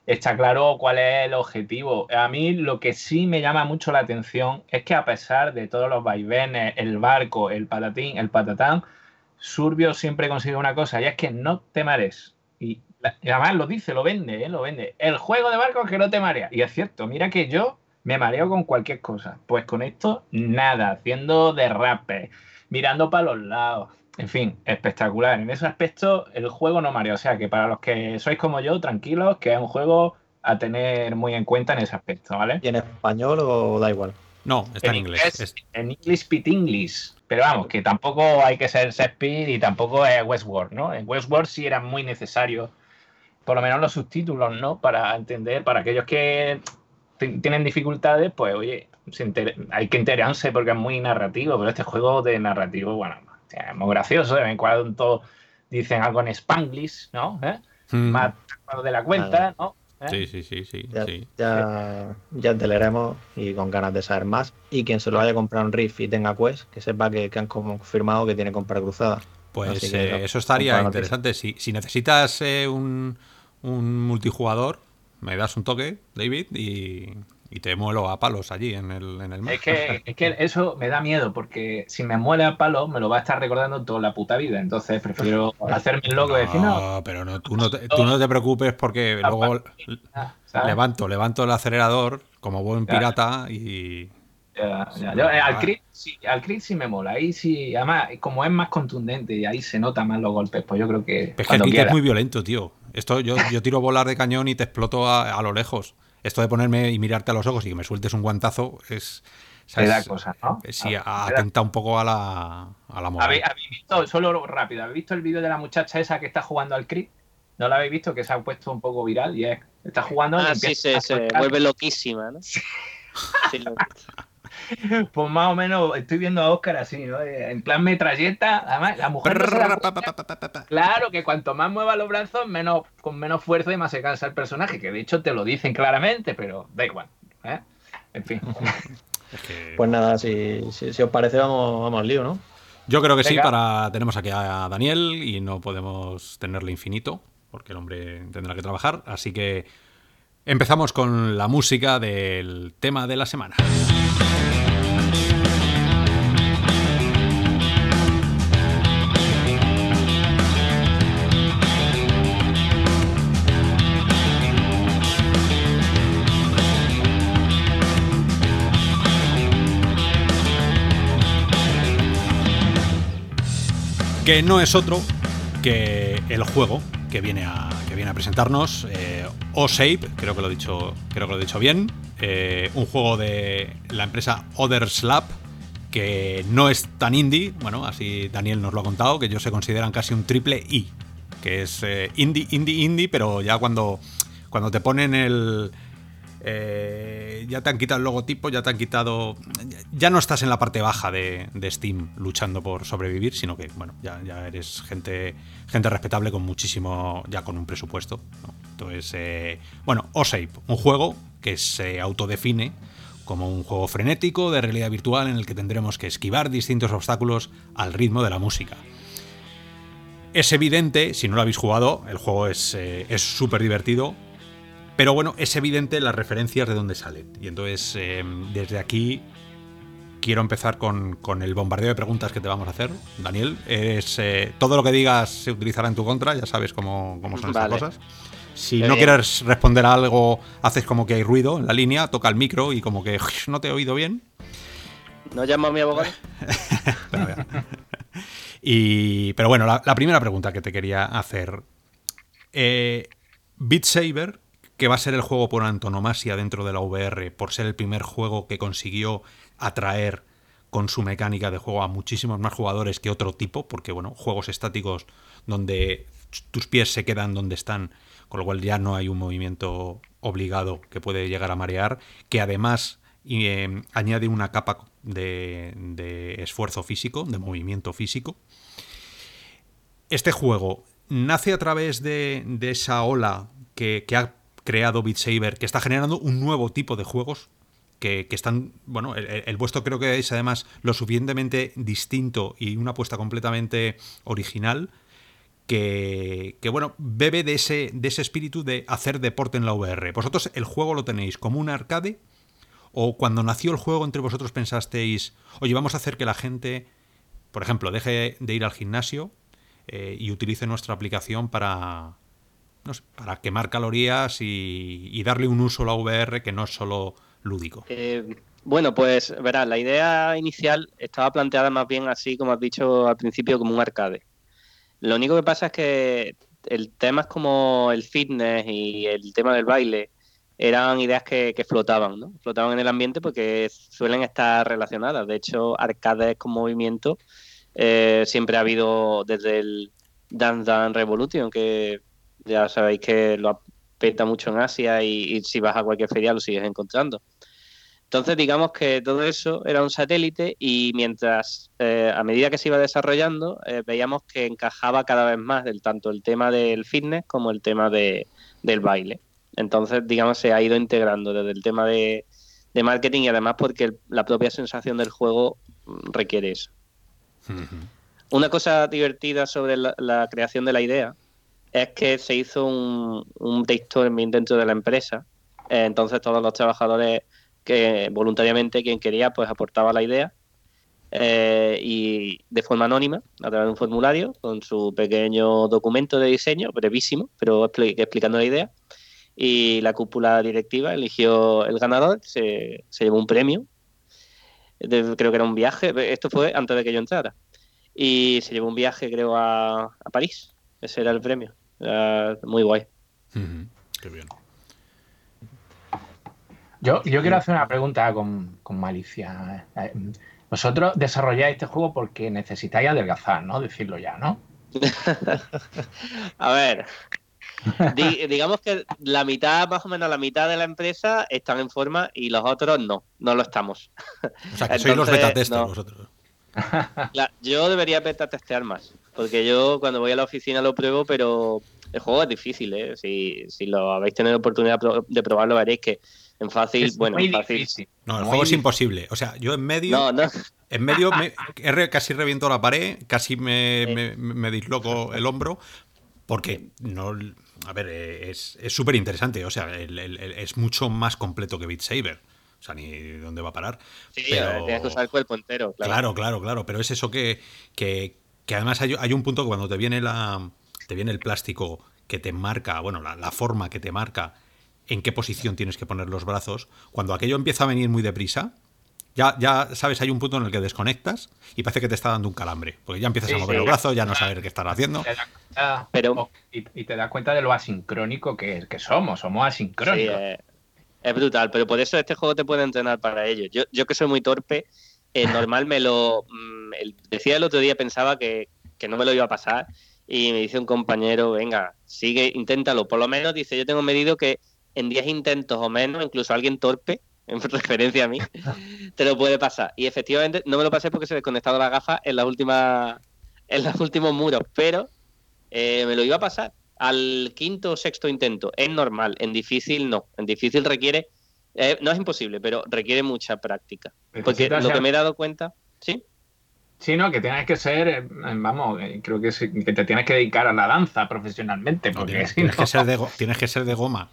Speaker 2: está claro cuál es el objetivo. A mí lo que sí me llama mucho la atención es que a pesar de todos los vaivenes, el barco, el patatín, el patatán, Surbio siempre consigue una cosa y es que no te mares. Y, además lo dice, lo vende, ¿eh? lo vende. El juego de barcos que no te marea. Y es cierto, mira que yo me mareo con cualquier cosa. Pues con esto, nada, haciendo derrape, mirando para los lados, en fin, espectacular. En ese aspecto, el juego no marea. O sea que para los que sois como yo, tranquilos, que es un juego a tener muy en cuenta en ese aspecto, ¿vale?
Speaker 3: ¿Y en español o da igual?
Speaker 1: No, está en, inglés.
Speaker 2: En English Pit English. Pero vamos, que tampoco hay que ser Shakespeare y tampoco es Westworld, ¿no? En Westworld sí era muy necesario, por lo menos los subtítulos, ¿no? Para entender, para aquellos que tienen dificultades, pues oye, hay que enterarse porque es muy narrativo, pero este juego de narrativo, bueno, es muy gracioso, de vez en cuando dicen algo en Spanglish, ¿no? ¿Eh? Mm. Más de la cuenta, ¿no?
Speaker 1: ¿Eh? Sí, sí, sí,
Speaker 3: ya, Ya, ya te leeremos y con ganas de saber más. Y quien se lo vaya a comprar un Riff y tenga Quest, que sepa que, han confirmado que tiene compra cruzada.
Speaker 1: Pues eh, eso estaría interesante. Si, si necesitas un, un multijugador, me das un toque, David, y, y te muelo a palos allí en el, en el
Speaker 2: mar. Es que, es que eso me da miedo, porque si me muele a palos me lo va a estar recordando toda la puta vida. Entonces prefiero hacerme el loco y decir no.
Speaker 1: pero no, tú, no te, tú no te preocupes porque luego levanto, levanto el acelerador como buen pirata y.
Speaker 2: Eh, al, crit, sí, al sí me mola. Ahí sí, además, como es más contundente y ahí se nota más los golpes, pues yo creo que.
Speaker 1: Es que el es muy violento, tío. Esto yo, yo tiro volar de cañón y te exploto a, a lo lejos esto de ponerme y mirarte a los ojos y que me sueltes un guantazo es.
Speaker 2: da cosa, ¿no?
Speaker 1: Sí, atenta un poco a la, a la
Speaker 2: moral. ¿Habéis, visto, solo rápido, ¿habéis visto el vídeo de la muchacha esa que está jugando al crit? ¿No lo habéis visto? Que se ha puesto un poco viral y es, está jugando.
Speaker 4: Ah, sí, se, vuelve loquísima, ¿no?
Speaker 2: Pues más o menos estoy viendo a Oscar así, ¿no? Eh, en plan metralleta. Además, la mujer. Claro, que cuanto más mueva los brazos, menos, con menos fuerza y más se cansa el personaje. Que de hecho te lo dicen claramente, pero da igual. ¿eh? En fin.
Speaker 1: Es que-
Speaker 3: Pues nada, si, si, si os parece, vamos, vamos al lío, ¿no?
Speaker 1: Yo creo que sí, para tenemos aquí a Daniel y no podemos tenerle infinito, porque el hombre tendrá que trabajar. Así que empezamos con la música del tema de la semana. Que no es otro que el juego que viene a, que viene a presentarnos, eh, O-Shape, creo que lo he dicho, creo que lo he dicho bien, eh, un juego de la empresa Other Slab que no es tan indie, bueno, así Daniel nos lo ha contado, que ellos se consideran casi un triple I, que es eh, indie, indie, indie, pero ya cuando, cuando te ponen el, eh, ya te han quitado el logotipo, ya te han quitado. Ya no estás en la parte baja de, Steam luchando por sobrevivir, sino que, bueno, ya, eres gente, gente respetable con muchísimo. ya con un presupuesto. Entonces, eh, bueno, O-Shape, un juego que se autodefine como un juego frenético de realidad virtual en el que tendremos que esquivar distintos obstáculos al ritmo de la música. Es evidente, si no lo habéis jugado, el juego es eh, es súper divertido, pero bueno, es evidente las referencias de dónde salen. Y entonces, eh, desde aquí, quiero empezar con, con el bombardeo de preguntas que te vamos a hacer. Daniel, es, eh, todo lo que digas se utilizará en tu contra, ya sabes cómo, cómo son
Speaker 4: Vale.
Speaker 1: estas cosas. Si
Speaker 4: Qué
Speaker 1: no
Speaker 4: bien.
Speaker 1: quieres responder a algo, haces como que hay ruido en la línea, toca el micro y como que no te he oído bien.
Speaker 4: ¿No llamo a mi abogado?
Speaker 1: Pero. Y, pero bueno, la, la primera pregunta que te quería hacer. Eh, Beat Saber, que va a ser el juego por antonomasia dentro de la VR, por ser el primer juego que consiguió atraer con su mecánica de juego a muchísimos más jugadores que otro tipo, porque bueno, juegos estáticos donde tus pies se quedan donde están, con lo cual ya no hay un movimiento obligado que puede llegar a marear, que además eh, añade una capa de, esfuerzo físico, de movimiento físico. Este juego nace a través de, de esa ola que, que ha creado Beat Saber, que está generando un nuevo tipo de juegos que, que están, bueno, el, el vuestro creo que es además lo suficientemente distinto y una apuesta completamente original que, que, bueno, bebe de ese, de ese espíritu de hacer deporte en la VR. ¿Vosotros el juego lo tenéis como un arcade? ¿O cuando nació el juego entre vosotros pensasteis, oye, vamos a hacer que la gente, por ejemplo, deje de ir al gimnasio eh, y utilice nuestra aplicación para, no sé, para quemar calorías y, darle un uso a la VR que no es solo lúdico?
Speaker 4: Eh, bueno, pues verás, la idea inicial estaba planteada más bien así, como has dicho al principio, como un arcade. Lo único que pasa es que el temas como el fitness y el tema del baile eran ideas que, que flotaban, ¿no? Flotaban en el ambiente porque suelen estar relacionadas. De hecho, arcades con movimiento eh, siempre ha habido desde el Dance Dance Revolution, que ya sabéis que lo peta mucho en Asia y, y si vas a cualquier feria lo sigues encontrando. Entonces, digamos que todo eso era un satélite y mientras, eh, a medida que se iba desarrollando, eh, veíamos que encajaba cada vez más del, tanto el tema del fitness como el tema de, del baile. Entonces, digamos, se ha ido integrando desde el tema de, de marketing y además porque el- la propia sensación del juego requiere eso. Una cosa divertida sobre la, la creación de la idea es que se hizo un, un brainstorming dentro de la empresa. Eh, entonces todos los trabajadores que voluntariamente quien quería pues aportaba la idea eh, y de forma anónima a través de un formulario con su pequeño documento de diseño brevísimo pero expli- explicando la idea. Y la cúpula directiva eligió el ganador se, llevó un premio. Creo que era un viaje esto fue antes de que yo entrara. Y se llevó un viaje creo a París. Ese era el premio Era muy guay
Speaker 1: Qué bien.
Speaker 2: Yo, yo quiero hacer una pregunta con, con malicia. Eh, Vosotros desarrolláis este juego porque necesitáis adelgazar, ¿no? Decirlo ya, ¿no?
Speaker 4: A ver, digamos que la mitad, más o menos la mitad de la empresa están en forma y los otros no, no lo estamos.
Speaker 1: O sea, que sois los beta testers vosotros.
Speaker 4: yo debería beta testear más, porque yo cuando voy a la oficina lo pruebo, pero el juego es difícil, ¿eh? Si, si lo habéis tenido oportunidad de probarlo, veréis que en fácil, bueno, en fácil.
Speaker 1: No, el juego es imposible. O sea, yo en medio. No, no. En medio me, casi reviento la pared, casi me, me, disloco el hombro, porque no. A ver, es súper interesante. O sea, es mucho más completo que Beat Saber. O sea, ni dónde va a parar.
Speaker 4: Sí, pero... tienes que usar el cuerpo entero.
Speaker 1: Claro, claro, claro. Pero es eso que, que, que además hay, hay, un punto que cuando te viene la te viene el plástico que te marca, bueno, la, la forma que te marca en qué posición tienes que poner los brazos, cuando aquello empieza a venir muy deprisa, ya, ya sabes, hay un punto en el que desconectas y parece que te está dando un calambre, porque ya empiezas a mover los brazos, ya no saber qué estás haciendo.
Speaker 2: pero, y, te das cuenta de lo asincrónico que, que somos, somos asincrónicos.
Speaker 4: es brutal, pero por eso este juego te puede entrenar para ello. Yo, yo que soy muy torpe, eh, normal me lo... Mm, decía el otro día, pensaba que, que no me lo iba a pasar y me dice un compañero, venga, sigue, inténtalo. Por lo menos dice, yo tengo medido que en 10 intentos o menos, incluso alguien torpe, en referencia a mí, te lo puede pasar. Y efectivamente no me lo pasé porque se desconectado la gafa en las últimas en los últimos muros, pero eh, me lo iba a pasar al quinto o sexto intento. Es normal, en difícil no. En difícil requiere, eh, no es imposible, pero requiere mucha práctica. Porque lo que me he dado cuenta, ¿sí?
Speaker 2: Sí, no, que tienes que ser, eh, vamos, creo que, que te tienes que dedicar a la danza profesionalmente. Porque
Speaker 1: tienes, que ser de, tienes que ser de goma.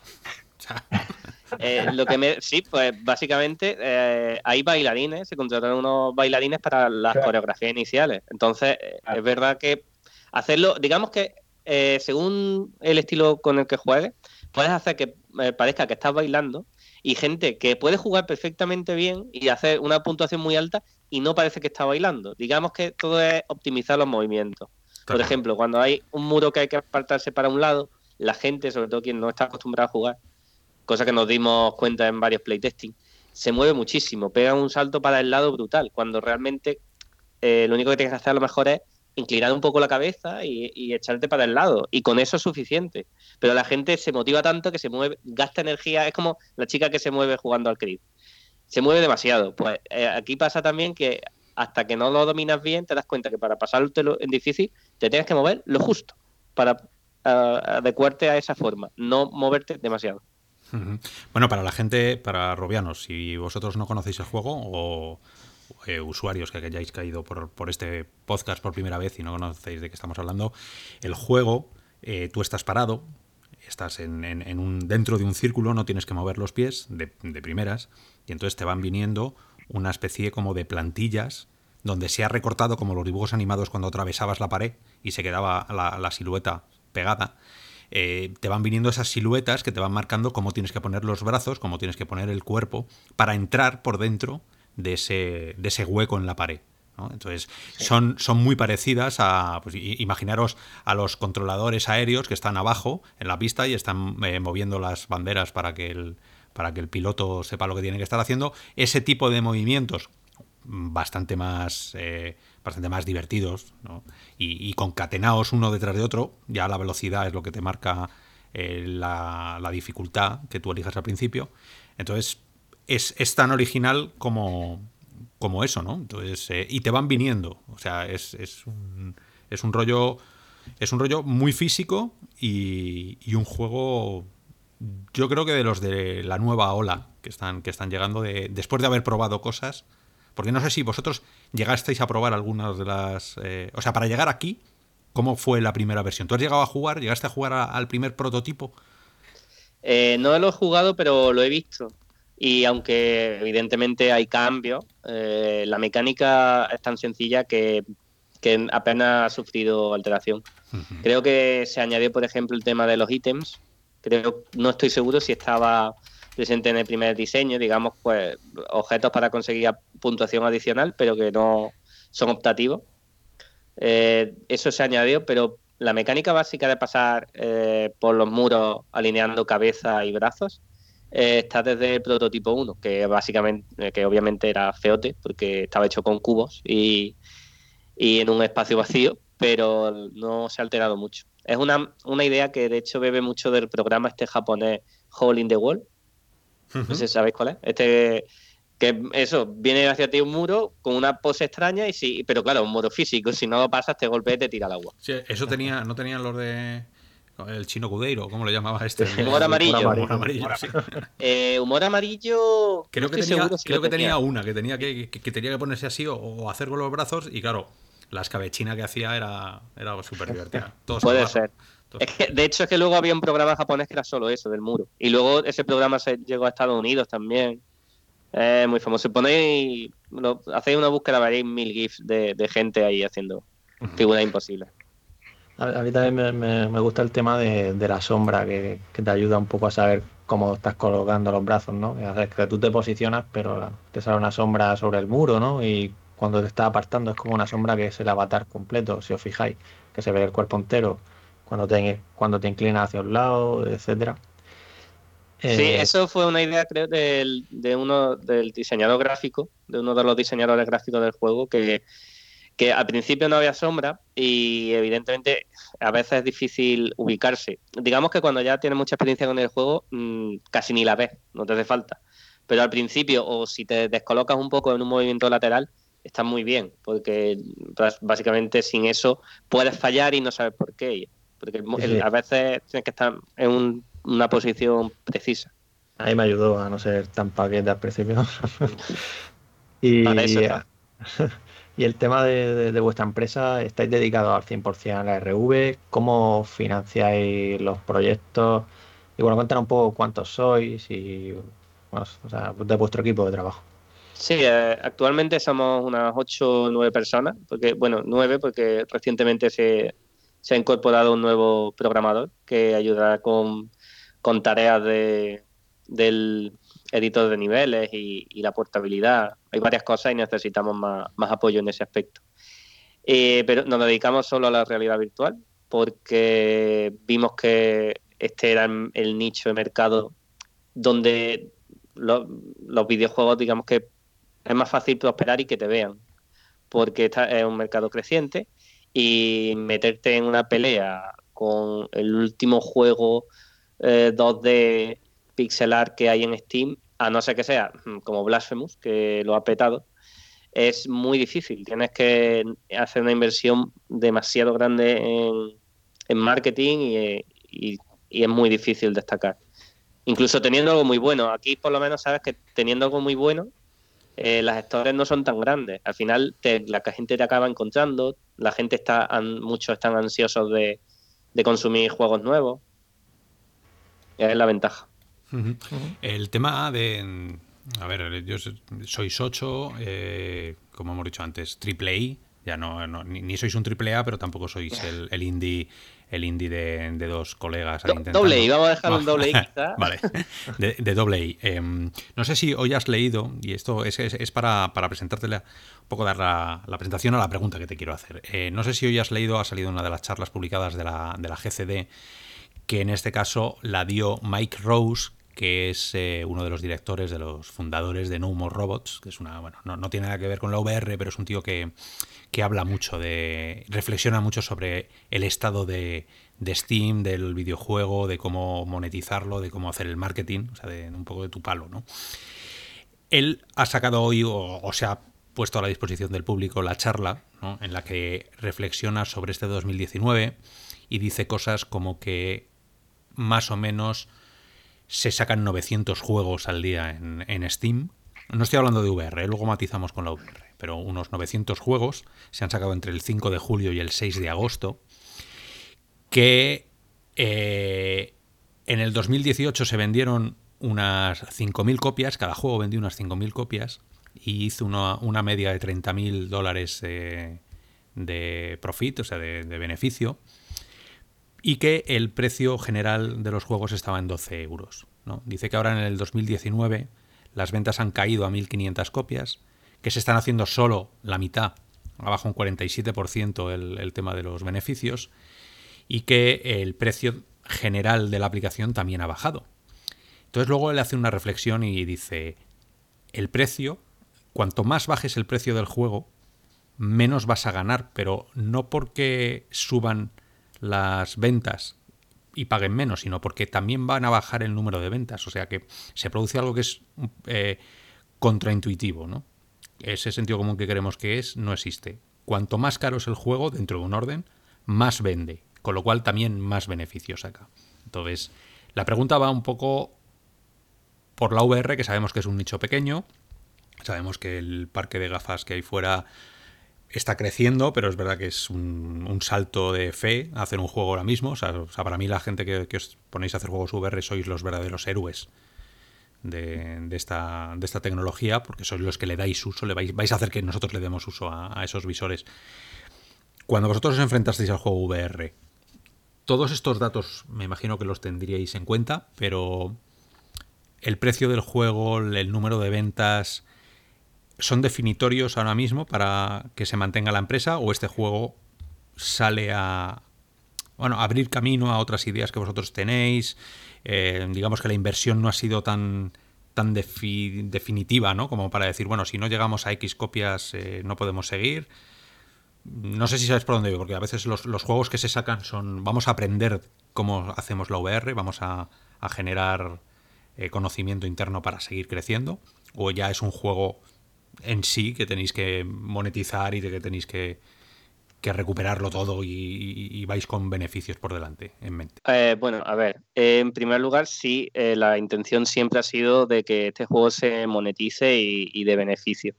Speaker 4: Eh, lo que me, sí, pues básicamente eh, hay bailarines, se contrataron unos bailarines para las coreografías iniciales. Entonces, eh, es verdad que hacerlo, digamos que según el estilo con el que juegues, puedes hacer que parezca que estás bailando y gente que puede jugar perfectamente bien y hacer una puntuación muy alta y no parece que está bailando. Digamos que todo es optimizar los movimientos. Por ejemplo, cuando hay un muro que hay que apartarse para un lado, la gente, sobre todo quien no está acostumbrado a jugar, cosa que nos dimos cuenta en varios playtesting, se mueve muchísimo, pega un salto para el lado brutal, cuando realmente eh, lo único que tienes que hacer a lo mejor es inclinar un poco la cabeza y, echarte para el lado. Y con eso es suficiente. Pero la gente se motiva tanto que se mueve, gasta energía. Es como la chica que se mueve jugando al Creed. Se mueve demasiado. Pues eh, aquí pasa también que hasta que no lo dominas bien, te das cuenta que para pasártelo en difícil, te tienes que mover lo justo para adecuarte a esa forma, no moverte demasiado.
Speaker 1: Bueno, para la gente, para Robianos, si vosotros no conocéis el juego o eh, usuarios que hayáis caído por, este podcast por primera vez y no conocéis de qué estamos hablando, el juego, eh, tú estás parado, estás dentro de un círculo, no tienes que mover los pies de, primeras y entonces te van viniendo una especie como de plantillas donde se ha recortado como los dibujos animados cuando atravesabas la pared y se quedaba la, la silueta pegada. Eh, te van viniendo esas siluetas que te van marcando cómo tienes que poner los brazos, cómo tienes que poner el cuerpo para entrar por dentro de ese, de ese hueco en la pared. Entonces, son, son muy parecidas a, pues, imaginaros a los controladores aéreos que están abajo en la pista y están eh, moviendo las banderas para que, el, para que el piloto sepa lo que tiene que estar haciendo. Ese tipo de movimientos bastante más eh, bastante más divertidos ¿no? y, concatenados uno detrás de otro. Ya la velocidad es lo que te marca eh, la, dificultad que tú elijas al principio. Entonces, es, tan original como, como eso, ¿no? Entonces, eh, y te van viniendo. O sea, es, es, un, es un rollo. Es un rollo muy físico y, y, un juego. Yo creo que de los de la nueva ola que están, que están llegando, de, después de haber probado cosas, porque no sé si vosotros llegasteis a probar algunas de las... Eh, o sea, para llegar aquí, ¿cómo fue la primera versión? ¿Tú has llegado a jugar? ¿Llegaste a jugar al primer prototipo?
Speaker 4: Eh, no lo he jugado, pero lo he visto. Y aunque evidentemente hay cambios, eh, la mecánica es tan sencilla que, que apenas ha sufrido alteración. Creo que se añadió, por ejemplo, el tema de los ítems. Creo, no estoy seguro si estaba presente en el primer diseño, digamos, pues objetos para conseguir puntuación adicional, pero que no son optativos. Eh, eso se añadió, pero la mecánica básica de pasar eh, por los muros alineando cabeza y brazos eh, está desde el prototipo 1, que básicamente, que obviamente era feote, porque estaba hecho con cubos y, y en un espacio vacío, pero no se ha alterado mucho. Es una, una idea que de hecho bebe mucho del programa este japonés Hole in the Wall. No sé si sabéis cuál es. Este que eso, viene hacia ti un muro con una pose extraña y sí, pero claro, un muro físico, si no lo pasas te golpea y te tira al agua.
Speaker 1: Sí, eso tenía, no tenían los de el chino Cudeiro, ¿cómo lo llamaba este?
Speaker 4: Humor amarillo.
Speaker 1: Humor amarillo, sí.
Speaker 4: Eh, humor amarillo.
Speaker 1: Creo que tenía,
Speaker 4: si
Speaker 1: creo
Speaker 4: lo
Speaker 1: que tenía
Speaker 4: tenía.
Speaker 1: una, que tenía que, que- que tenía que ponerse así o, o hacer con los brazos y claro, la escabechina que hacía era, era súper divertida. Todos
Speaker 4: Puede
Speaker 1: abajo.
Speaker 4: ser.
Speaker 1: Todos-
Speaker 4: Es que, de hecho, es que luego había un programa japonés que era solo eso, del muro. Y luego ese programa se llegó a Estados Unidos también. Es muy famoso. Si ponéis, lo- hacéis una búsqueda, veréis mil GIFs de, de gente ahí haciendo figuras imposibles.
Speaker 3: A, a mí también me, me- me gusta el tema de, de la sombra, que, que te ayuda un poco a saber cómo estás colocando los brazos, ¿no? Haces que tú te posicionas, pero te sale una sombra sobre el muro, ¿no? Y cuando te estás apartando es como una sombra que es el avatar completo, si os fijáis, que se ve el cuerpo entero, cuando te, cuando te inclinas hacia un lado, etcétera.
Speaker 4: Sí,
Speaker 3: Eh,
Speaker 4: eso fue una idea, creo, del, de uno del diseñador gráfico, de uno de los diseñadores gráficos del juego, que, que al principio no había sombra y evidentemente a veces es difícil ubicarse. Digamos que cuando ya tienes mucha experiencia con el juego, mm, casi ni la ves, no te hace falta. Pero al principio, o si te descolocas un poco en un movimiento lateral, está muy bien, porque básicamente sin eso puedes fallar y no sabes por qué. Porque el a veces tienes que estar en un- una posición precisa.
Speaker 3: Ahí me ayudó a no ser tan paquete al principio. y,
Speaker 4: Para eso está.
Speaker 3: y el tema de, vuestra empresa, ¿estáis dedicados al 100% a la RV? ¿Cómo financiáis los proyectos? Y bueno, cuéntanos un poco cuántos sois y o sea, de vuestro equipo de trabajo.
Speaker 4: Sí, eh, actualmente somos unas 8 o 9 personas, porque, bueno, 9 porque recientemente se, se ha incorporado un nuevo programador que ayudará con, con tareas de, del editor de niveles y, y la portabilidad. Hay varias cosas y necesitamos más, más apoyo en ese aspecto. Eh, pero nos dedicamos solo a la realidad virtual porque vimos que este era el- nicho de mercado donde lo- los videojuegos, digamos que es más fácil prosperar y que te vean, porque es un mercado creciente y meterte en una pelea con el último juego eh, 2D pixel art que hay en Steam, a no ser que sea mm, como Blasphemous, que lo ha petado, es muy difícil. Tienes que hacer una inversión demasiado grande en, marketing y, es muy difícil destacar. Incluso teniendo algo muy bueno. Aquí por lo menos sabes que teniendo algo muy bueno, eh, las stores no son tan grandes. Al final te- la gente te acaba encontrando, la gente está, muchos están ansiosos de, de consumir juegos nuevos. Es la ventaja.
Speaker 1: El tema de. A ver, yo so- sois 8, como hemos dicho antes, triple I. Ya no, no- ni, ni sois un triple A, pero tampoco sois el, el indie el indie de, de dos colegas. ahí
Speaker 4: Do-
Speaker 1: intentando-
Speaker 4: doble I, vamos a dejarlo en
Speaker 1: Va-
Speaker 4: doble I quizá.
Speaker 1: vale, de, de doble I. Em, no sé si hoy has leído, y esto es, es- es para, para presentártela, un poco dar la, la presentación a la pregunta que te quiero hacer. Eh, no sé si hoy has leído, ha salido una de las charlas publicadas de la, de la GCD, que en este caso la dio Mike Rose, que es eh, uno de los directores, de los fundadores de No More Robots, que es una, bueno, no, no tiene nada que ver con la VR, pero es un tío que, que habla mucho de, reflexiona mucho sobre el estado de, de Steam, del videojuego, de cómo monetizarlo, de cómo hacer el marketing, o sea, de un poco de tu palo, ¿no? Él ha sacado hoy, o, o se ha puesto a la disposición del público la charla, ¿no? en la que reflexiona sobre este 2019 y dice cosas como que más o menos se sacan 900 juegos al día en, Steam. No estoy hablando de VR, ¿eh? luego matizamos con la VR, pero unos 900 juegos se han sacado entre el 5 de julio y el 6 de agosto, que eh, en el 2018 se vendieron unas 5.000 copias, cada juego vendió unas 5.000 copias y hizo una, una media de 30.000 dólares eh, de profit, o sea, de beneficio y que el precio general de los juegos estaba en 12 euros. ¿no? Dice que ahora en el 2019 las ventas han caído a 1.500 copias, que se están haciendo solo la mitad, ha bajado un 47% el, el tema de los beneficios, y que el precio general de la aplicación también ha bajado. Entonces luego él hace una reflexión y dice, el precio, cuanto más bajes el precio del juego, menos vas a ganar, pero no porque suban las ventas y paguen menos, sino porque también van a bajar el número de ventas. O sea que se produce algo que es eh, contraintuitivo, ¿no? Ese sentido común que queremos que es no existe. Cuanto más caro es el juego dentro de un orden, más vende, con lo cual también más beneficios saca. Entonces, la pregunta va un poco por la VR, que sabemos que es un nicho pequeño, sabemos que el parque de gafas que hay fuera está creciendo, pero es verdad que es un, salto de fe hacer un juego ahora mismo. O sea, para mí la gente que, os ponéis a hacer juegos VR sois los verdaderos héroes de, esta, de esta tecnología, porque sois los que le dais uso, le vais, vais a hacer que nosotros le demos uso a, esos visores. Cuando vosotros os enfrentasteis al juego VR, todos estos datos me imagino que los tendríais en cuenta, pero el precio del juego, el número de ventas, ¿son definitorios ahora mismo para que se mantenga la empresa o este juego sale a bueno, abrir camino a otras ideas que vosotros tenéis? Eh, digamos que la inversión no ha sido tan tan definitiva, ¿no? Como para decir, bueno, si no llegamos a X copias eh, no podemos seguir. No sé si sabes por dónde voy, porque a veces los, juegos que se sacan son, vamos a aprender cómo hacemos la VR, vamos a, generar eh, conocimiento interno para seguir creciendo, o ya es un juego en sí que tenéis que monetizar y de que tenéis que, recuperarlo todo y, vais con beneficios por delante en mente?
Speaker 4: Eh, bueno, a ver, en primer lugar, sí, eh, la intención siempre ha sido de que este juego se monetice y, de beneficio.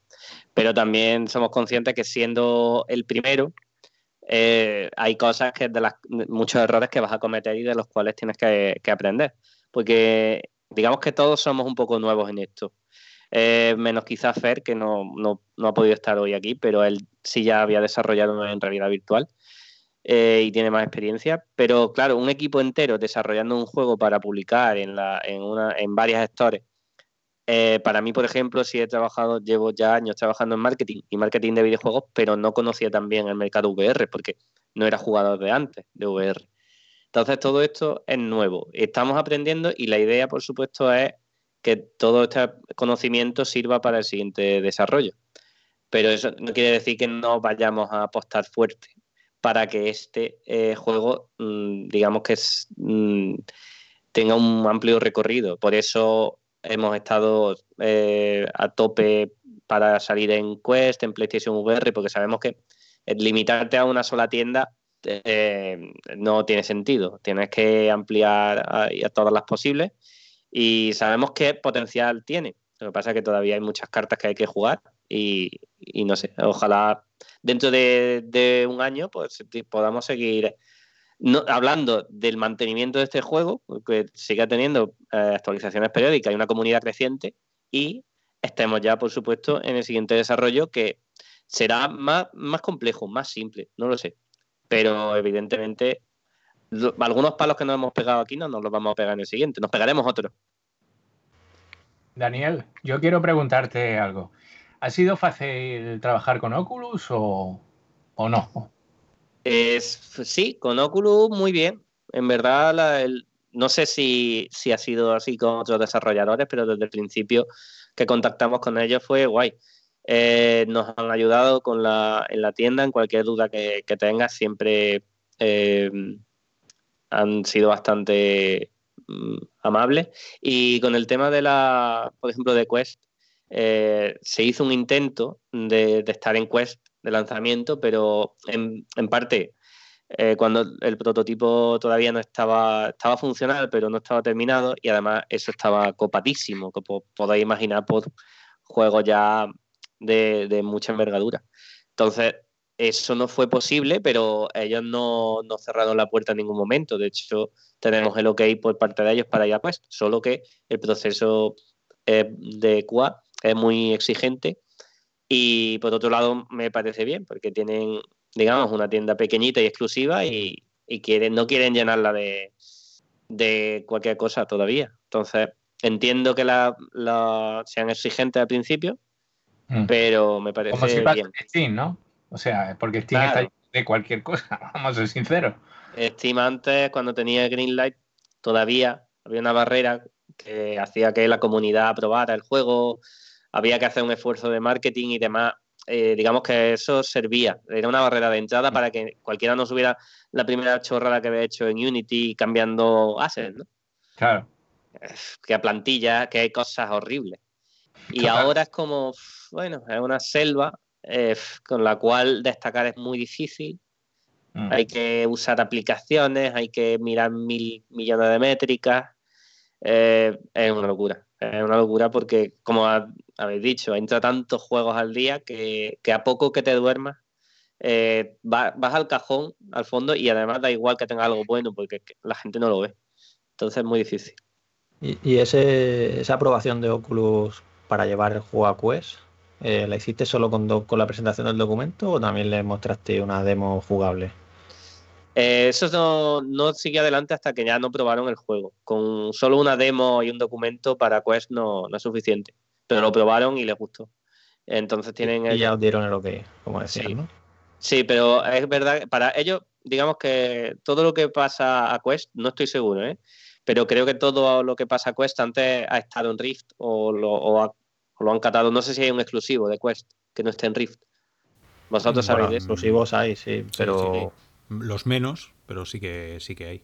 Speaker 4: Pero también somos conscientes que siendo el primero, eh, hay cosas que de las muchos errores que vas a cometer y de los cuales tienes que, que aprender. Porque digamos que todos somos un poco nuevos en esto. Eh, menos quizás Fer, que no, ha podido estar hoy aquí, pero él sí ya había desarrollado en realidad virtual eh, y tiene más experiencia. Pero claro, un equipo entero desarrollando un juego para publicar en, la, en, una, en varias stores. Eh, para mí, por ejemplo, sí he trabajado, llevo ya años trabajando en marketing y marketing de videojuegos, pero no conocía también el mercado VR porque no era jugador de antes de VR. Entonces, todo esto es nuevo. Estamos aprendiendo y la idea, por supuesto, es que todo este conocimiento sirva para el siguiente desarrollo. Pero eso no quiere decir que no vayamos a apostar fuerte para que este eh, juego, mm, digamos que mm, tenga un amplio recorrido. Por eso hemos estado eh, a tope para salir en Quest, en PlayStation VR, porque sabemos que limitarte a una sola tienda eh, no tiene sentido. Tienes que ampliar a todas las posibles y sabemos qué potencial tiene. Lo que pasa es que todavía hay muchas cartas que hay que jugar y, no sé, ojalá dentro de, un año pues podamos seguir hablando del mantenimiento de este juego, que siga teniendo eh, actualizaciones periódicas y una comunidad creciente y estemos ya, por supuesto, en el siguiente desarrollo que será más, más complejo, más simple, no lo sé. Pero evidentemente algunos palos que nos hemos pegado aquí no nos los vamos a pegar en el siguiente, nos pegaremos otros.
Speaker 2: Daniel, yo quiero preguntarte algo. ¿Ha sido fácil trabajar con Oculus o, no?
Speaker 4: Es, sí, con Oculus muy bien. En verdad, no sé si, ha sido así con otros desarrolladores, pero desde el principio que contactamos con ellos fue guay. Eh, nos han ayudado con la, en la tienda, en cualquier duda que, tengas, siempre eh, han sido bastante mm, amables. Y con el tema de la, por ejemplo, de Quest, eh, se hizo un intento de, estar en Quest de lanzamiento, pero en, parte eh, cuando el prototipo todavía no estaba, estaba funcional, pero no estaba terminado, y además eso estaba copadísimo, como podéis imaginar por juegos ya de, de mucha envergadura. Entonces, eso no fue posible, pero ellos no, no, cerraron la puerta en ningún momento. De hecho, tenemos el OK por parte de ellos para ir a Quest, solo que el proceso eh, de QA es muy exigente y por otro lado me parece bien, porque tienen, digamos, una tienda pequeñita y exclusiva y, quieren, no quieren llenarla de, de cualquier cosa todavía. Entonces, entiendo que la, sean exigentes al principio, mm. pero me parece
Speaker 2: Como si bien. Steam, ¿no? O sea, porque Steam está de cualquier cosa, vamos a ser sinceros.
Speaker 4: Steam antes, cuando tenía Greenlight, todavía había una barrera que hacía que la comunidad aprobara el juego, había que hacer un esfuerzo de marketing y demás eh, digamos que eso servía, era una barrera de entrada para que cualquiera no subiera la primera chorrada que había hecho en Unity cambiando assets, ¿no?
Speaker 2: Claro.
Speaker 4: Que a plantilla, que hay cosas horribles. Y ahora es como, bueno, es una selva eh, con la cual destacar es muy difícil.
Speaker 2: Mm.
Speaker 4: Hay que usar aplicaciones, hay que mirar mil millones de métricas. Eh, es una locura. Es una locura porque, como ha- habéis dicho, entra tantos juegos al día que, que a poco que te duermas, eh, va- vas al cajón, al fondo, y además da igual que tenga algo bueno porque que la gente no lo ve. Entonces es muy difícil.
Speaker 3: Y, y ese, esa aprobación de Oculus para llevar el juego a Quest, eh, ¿la hiciste solo con, do- con la presentación del documento o también le mostraste una demo jugable?
Speaker 4: Eh, eso no, no sigue adelante hasta que ya no probaron el juego. Con solo una demo y un documento para Quest no, no es suficiente. Pero lo probaron y les gustó. Entonces tienen
Speaker 3: Y
Speaker 4: ellos-
Speaker 3: ya os dieron el ok, como decías,
Speaker 4: Sí.
Speaker 3: ¿no?
Speaker 4: Sí, pero es verdad, que para ellos, digamos que todo lo que pasa a Quest, no estoy seguro, ¿eh? Pero creo que todo lo que pasa a Quest antes ha estado en Rift o lo, o ha- o lo han catado. No sé si hay un exclusivo de Quest que no esté en Rift. Vosotros sabéis
Speaker 3: Bueno,
Speaker 4: de eso.
Speaker 3: exclusivos hay, sí, pero
Speaker 1: Los menos, pero sí que sí que hay.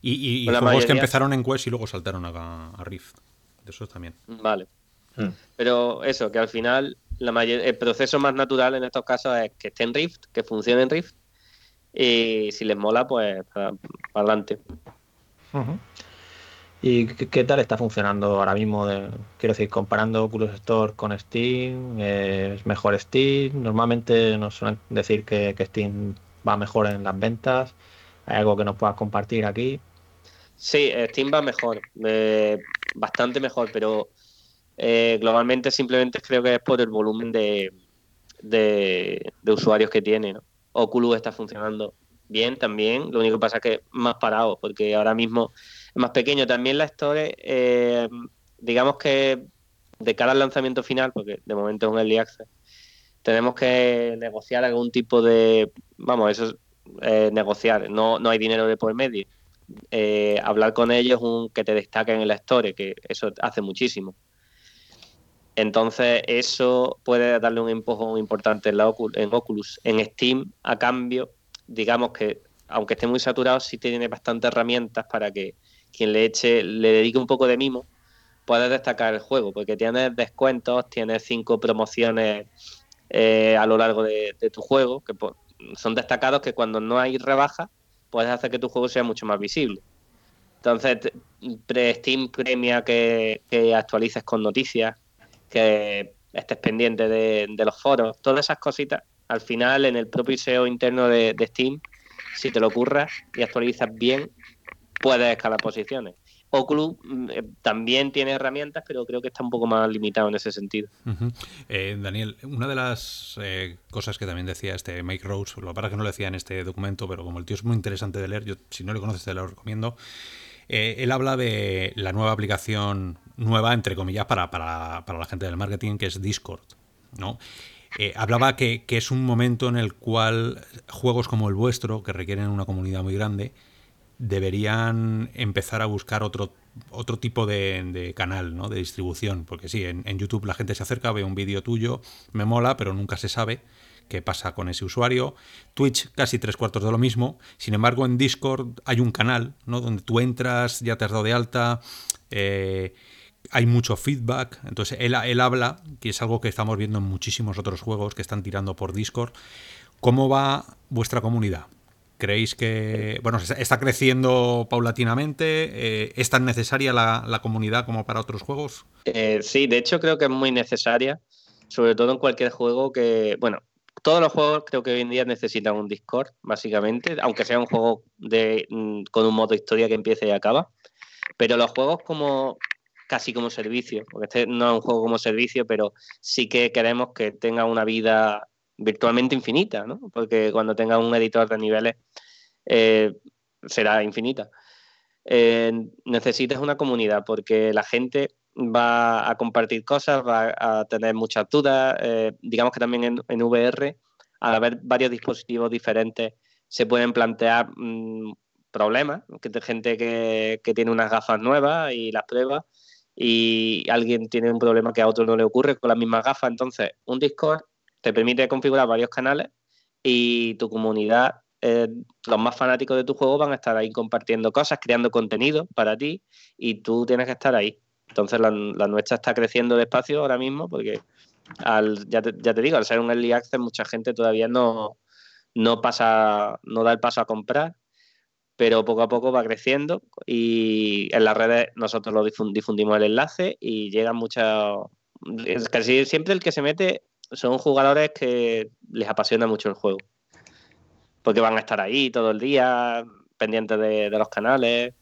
Speaker 1: Y, y- y que empezaron en Quest y luego saltaron a, a Rift. De esos también.
Speaker 4: Vale.
Speaker 2: Mm.
Speaker 4: Pero eso, que al final la mayor- el proceso más natural en estos casos es que esté en Rift, que funcione en Rift. Y si les mola, pues para adelante.
Speaker 3: ¿Y qué, tal está funcionando ahora mismo? quiero decir, comparando Oculus Store con Steam, eh, ¿es mejor Steam? Normalmente nos suelen decir que, Steam va mejor en las ventas. ¿Hay algo que nos puedas compartir aquí?
Speaker 4: Sí, Steam va mejor, eh, bastante mejor, pero eh, globalmente simplemente creo que es por el volumen de, de, usuarios que tiene. ¿no? Oculus está funcionando bien también, lo único que pasa es que más parado, porque ahora mismo más pequeño. También la Store, eh, digamos que de cara al lanzamiento final, porque de momento es un early access, tenemos que negociar algún tipo de, vamos, eso es eh, negociar, no, no hay dinero de por medio eh, hablar con ellos, un, que te destaquen en la store, que eso hace muchísimo. Entonces, eso puede darle un empujón importante en, la Ocul- en Oculus. En Steam, a cambio, digamos que, aunque esté muy saturado, sí tiene bastantes herramientas para que quien le eche, le dedique un poco de mimo, pueda destacar el juego, porque tienes descuentos, tienes cinco promociones eh, a lo largo de, tu juego, que son destacados que cuando no hay rebaja, puedes hacer que tu juego sea mucho más visible. Entonces, pre- Steam premia que, que actualices con noticias, que estés pendiente de, de los foros, todas esas cositas. Al final, en el propio SEO interno de, de Steam, si te lo ocurras y actualizas bien, puedes escalar posiciones. Oculus mm, eh, también tiene herramientas, pero creo que está un poco más limitado en ese sentido.
Speaker 1: Eh, Daniel, una de las eh, cosas que también decía este Mike Rose, lo es que no lo decía en este documento, pero como el tío es muy interesante de leer, yo si no le conoces te lo recomiendo. Él habla de la nueva aplicación nueva, entre comillas, para, para- para la gente del marketing, que es Discord. ¿no? Hablaba que, que es un momento en el cual juegos como el vuestro, que requieren una comunidad muy grande, deberían empezar a buscar otro, otro tipo de, canal, ¿no? De distribución. Porque sí, en, en YouTube la gente se acerca, ve un vídeo tuyo, me mola, pero nunca se sabe qué pasa con ese usuario. Twitch casi tres cuartos de lo mismo. Sin embargo, en Discord hay un canal, ¿no? Donde tú entras, ya te has dado de alta. eh, hay mucho feedback. Entonces, él, él habla, que es algo que estamos viendo en muchísimos otros juegos que están tirando por Discord. ¿Cómo va vuestra comunidad? ¿Creéis que bueno está- creciendo paulatinamente? Eh, ¿Es tan necesaria la, comunidad como para otros juegos?
Speaker 4: Eh, sí, de hecho creo que es muy necesaria, sobre todo en cualquier juego que, bueno, todos los juegos creo que hoy en día necesitan un Discord, básicamente, aunque sea un juego de, mm, con un modo historia que empieza y acaba. Pero los juegos como casi como servicio, porque este no es un juego como servicio, pero sí que queremos que tenga una vida virtualmente infinita, ¿no? Porque cuando tenga un editor de niveles eh, será infinita. Eh, necesitas una comunidad porque la gente va a compartir cosas, va a tener muchas dudas. eh, digamos que también en, VR, al haber varios dispositivos diferentes, se pueden plantear mm, problemas. Que gente que, que tiene unas gafas nuevas y las prueba y alguien tiene un problema que a otro no le ocurre con las mismas gafas. Entonces, un Discord te permite configurar varios canales y tu comunidad, eh, los más fanáticos de tu juego van a estar ahí compartiendo cosas, creando contenido para ti y tú tienes que estar ahí. Entonces la, nuestra está creciendo despacio ahora mismo porque al, ya, te, ya te digo, al ser un early access mucha gente todavía no, no pasa, no da el paso a comprar pero poco a poco va creciendo y en las redes nosotros lo difundimos el enlace y llegan muchas... Casi siempre el que se mete son jugadores que les apasiona mucho el juego. Porque van a estar ahí todo el día, pendientes de, los canales.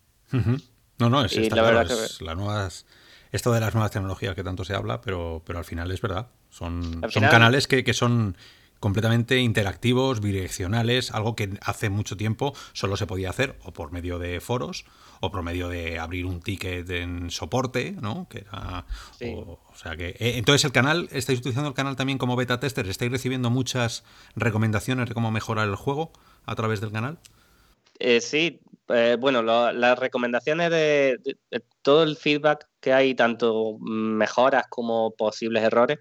Speaker 1: No, no, es, la verdad que... las nuevas, esto de las nuevas tecnologías que tanto se habla, pero, pero al final es verdad. Son, son canales que, que son completamente interactivos, bidireccionales, algo que hace mucho tiempo solo se podía hacer o por medio de foros o por medio de abrir un ticket en soporte, ¿no? Que era, o, sea que eh, entonces el canal, estáis utilizando el canal también como beta tester, estáis recibiendo muchas recomendaciones de cómo mejorar el juego a través del canal.
Speaker 4: Eh, sí, eh, bueno, las recomendaciones de, todo el feedback que hay, tanto mejoras como posibles errores,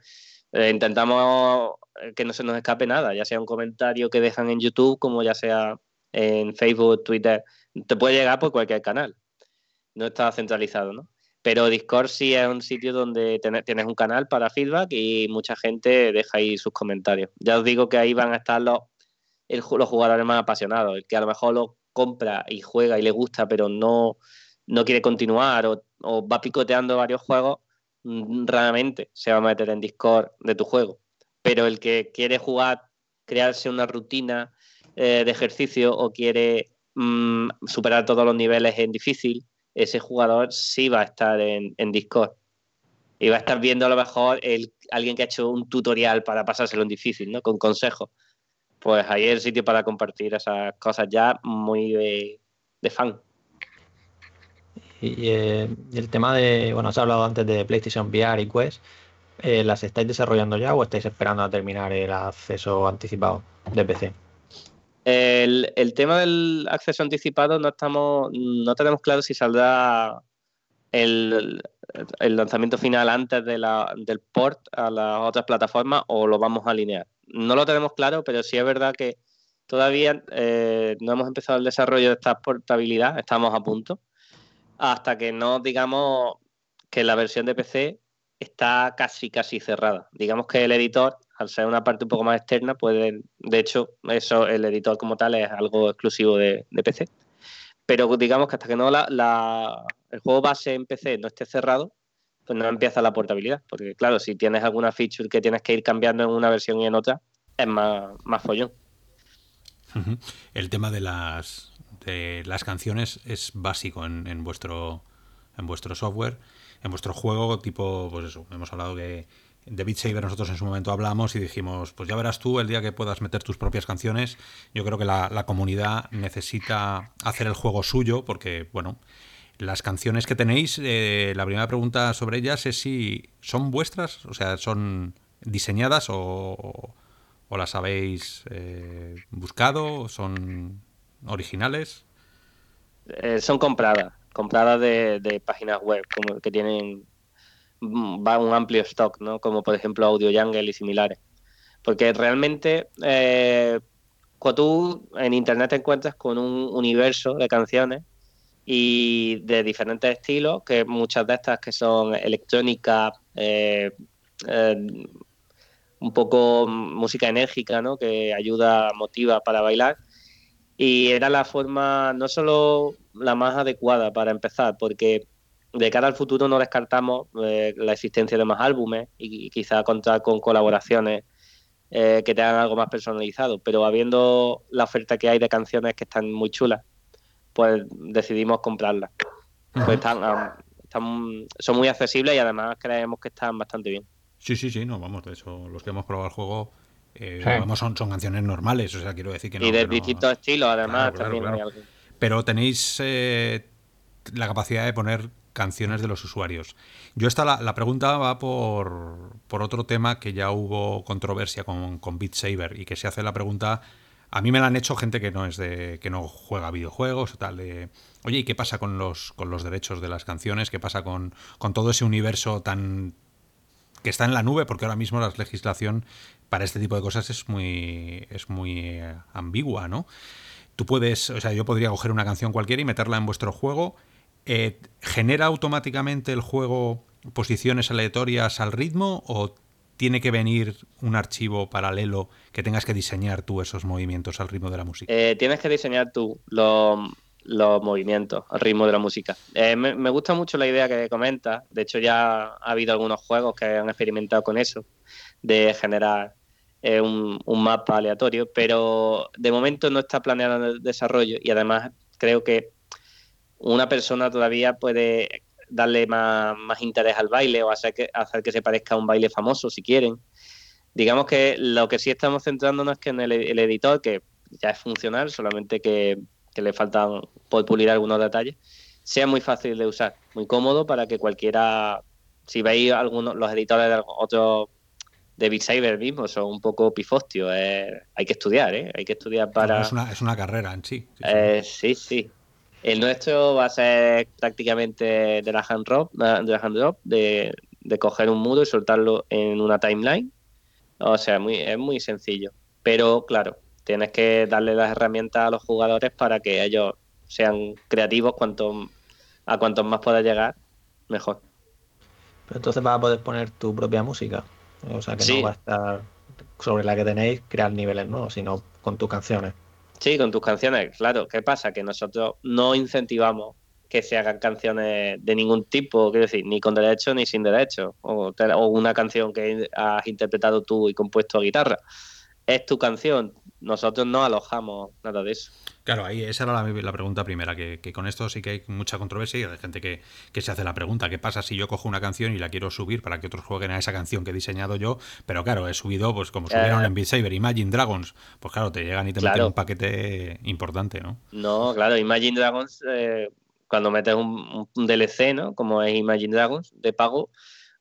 Speaker 4: intentamos eh, que no se nos escape nada, ya sea un comentario que dejan en YouTube como ya sea en Facebook, Twitter, te puede llegar por cualquier canal. No está centralizado, ¿no? Pero Discord sí es un sitio donde tienes un canal para feedback y mucha gente deja ahí sus comentarios. Ya os digo que ahí van a estar los, los jugadores más apasionados, el que a lo mejor lo compra y juega y le gusta, pero no, no quiere continuar o, o va picoteando varios juegos, raramente se va a meter en Discord de tu juego pero el que quiere jugar, crearse una rutina eh, de ejercicio o quiere mm, superar todos los niveles en difícil, ese jugador sí va a estar en, Discord. Y va a estar viendo a lo mejor el, alguien que ha hecho un tutorial para pasárselo en difícil, ¿no? Con consejos. Pues ahí es el sitio para compartir esas cosas ya muy de, fan.
Speaker 3: Y, eh, y, el tema de, bueno, has hablado antes de PlayStation VR y Quest. Eh, ¿las estáis desarrollando ya o estáis esperando a terminar el acceso anticipado de PC?
Speaker 4: El, tema del acceso anticipado no estamos, no tenemos claro si saldrá el, lanzamiento final antes de del port a las otras plataformas o lo vamos a alinear. No lo tenemos claro, pero sí es verdad que todavía eh, no hemos empezado el desarrollo de esta portabilidad, estamos a punto, hasta que no digamos que la versión de PC está casi, casi cerrada. Digamos que el editor, al ser una parte un poco más externa, puede, de hecho, eso, el editor como tal es algo exclusivo de, PC. Pero digamos que hasta que no la, el juego base en PC no esté cerrado, pues no empieza la portabilidad. Porque claro, si tienes alguna feature que tienes que ir cambiando en una versión y en otra, es más, más follón.
Speaker 1: El tema de las, las canciones es básico en, vuestro, en vuestro software en vuestro juego, tipo, pues eso, hemos hablado que de Beat Saber nosotros en su momento hablamos y dijimos, pues ya verás tú el día que puedas meter tus propias canciones. Yo creo que la, comunidad necesita hacer el juego suyo porque, bueno, las canciones que tenéis, eh, la primera pregunta sobre ellas es si son vuestras, o sea, son diseñadas o, o las habéis eh, buscado, son originales.
Speaker 4: Eh, son compradas compradas de, páginas web como que tienen va un amplio stock, ¿no? Como por ejemplo Audio Jungle y similares. Porque realmente eh, cuando tú en internet te encuentras con un universo de canciones y de diferentes estilos, que muchas de estas que son electrónica, eh, eh, un poco música enérgica, ¿no? Que ayuda, motiva para bailar. Y era la forma no solo la más adecuada para empezar, porque de cara al futuro no descartamos eh, la existencia de más álbumes y, quizá contar con colaboraciones eh, que tengan algo más personalizado, pero habiendo la oferta que hay de canciones que están muy chulas, pues decidimos comprarlas. Pues están, son muy accesibles y además creemos que están bastante bien.
Speaker 1: Sí, sí, sí, no, vamos, de eso, los que hemos probado el juego, eh, son, son canciones normales, o sea, quiero decir que no.
Speaker 4: Y de distintos estilos, además, también hay algo.
Speaker 1: Pero tenéis eh, la capacidad de poner canciones de los usuarios. Yo esta la, pregunta va por, por, otro tema que ya hubo controversia con, con Beat Saber y que se hace la pregunta. A mí me la han hecho gente que no es de que no juega videojuegos o tal de oye y qué pasa con los con los derechos de las canciones qué pasa con, con todo ese universo tan que está en la nube, porque ahora mismo la legislación para este tipo de cosas es muy, es muy eh, ambigua, ¿no? Tú puedes, o sea, yo podría coger una canción cualquiera y meterla en vuestro juego. Eh, ¿Genera automáticamente el juego posiciones aleatorias al ritmo o tiene que venir un archivo paralelo que tengas que diseñar tú esos movimientos al ritmo de la música?
Speaker 4: Eh, tienes que diseñar tú los, movimientos al ritmo de la música. Eh, me, gusta mucho la idea que comentas. De hecho, ya ha habido algunos juegos que han experimentado con eso, de generar un, mapa aleatorio, pero de momento no está planeado el desarrollo y además creo que una persona todavía puede darle más, interés al baile o hacer que, hacer que se parezca a un baile famoso si quieren. Digamos que lo que sí estamos centrándonos es que en el, editor, que ya es funcional, solamente que, le faltan por pulir algunos detalles, sea muy fácil de usar, muy cómodo para que cualquiera, si veis algunos, los editores de otros de Beat Saber mismo son un poco pifostios. hay que estudiar, ¿eh? Hay que estudiar para...
Speaker 1: es, una, es una carrera en sí.
Speaker 4: sí. sí. Eh, el nuestro va a ser prácticamente de la hand drop, de, la hand drop, de, coger un muro y soltarlo en una timeline. O sea, muy, es muy sencillo. Pero claro, tienes que darle las herramientas a los jugadores para que ellos sean creativos cuanto, a cuantos más puedas llegar, mejor.
Speaker 3: Pero entonces vas a poder poner tu propia música. O sea que no va a estar sobre la que tenéis crear niveles nuevos, sino con tus canciones.
Speaker 4: Sí, con tus canciones, claro. ¿Qué pasa? Que nosotros no incentivamos que se hagan canciones de ningún tipo, quiero decir, ni con derecho ni sin derecho, o, una canción que has interpretado tú y compuesto a guitarra. Es tu canción, nosotros no alojamos nada de eso.
Speaker 1: Claro, ahí esa era la, pregunta primera, que, con esto sí que hay mucha controversia y hay gente que, se hace la pregunta, ¿qué pasa si yo cojo una canción y la quiero subir para que otros jueguen a esa canción que he diseñado yo? Pero claro, he subido, pues como subieron en Beat Saber, Imagine Dragons, pues claro, te llegan y te meten un paquete importante, ¿no?
Speaker 4: No, claro, Imagine Dragons, eh, cuando metes un, un, DLC, ¿no? Como es Imagine Dragons, de pago,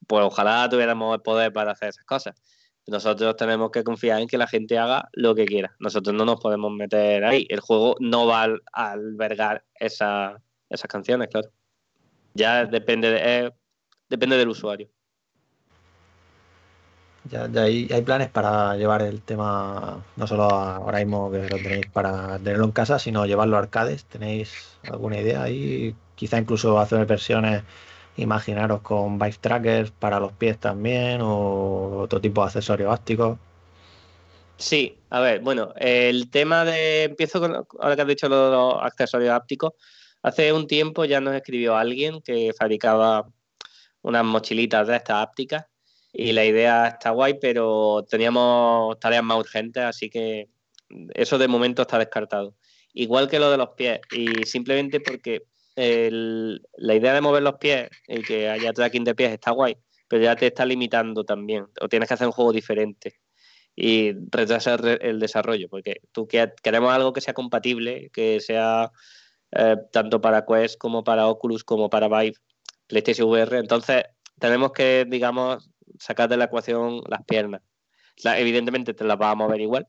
Speaker 4: pues ojalá tuviéramos el poder para hacer esas cosas. Nosotros tenemos que confiar en que la gente haga lo que quiera. Nosotros no nos podemos meter ahí. El juego no va a albergar esas canciones, claro. Ya depende, de, depende del usuario.
Speaker 3: Ya, hay, planes para llevar el tema, no solo ahora mismo que lo tenéis para tenerlo en casa, sino llevarlo a arcades. ¿Tenéis alguna idea ahí? Quizá incluso hacer versiones imaginaros con bike trackers para los pies también o otro tipo de accesorios ópticos.
Speaker 4: Sí, a ver, bueno, el tema de. Empiezo con. Ahora que has dicho los accesorios ópticos. Hace un tiempo ya nos escribió alguien que fabricaba unas mochilitas de estas ápticas y la idea está guay, pero teníamos tareas más urgentes, así que eso de momento está descartado. Igual que lo de los pies, y simplemente porque la idea de mover los pies y que haya tracking de pies está guay, pero ya te está limitando también. O tienes que hacer un juego diferente y retrasar el desarrollo, porque tú queremos algo que sea compatible, que sea eh, tanto para Quest como para Oculus como para Vive, PlayStation VR. Entonces tenemos que, digamos, sacar de la ecuación las piernas. evidentemente te las va a mover igual,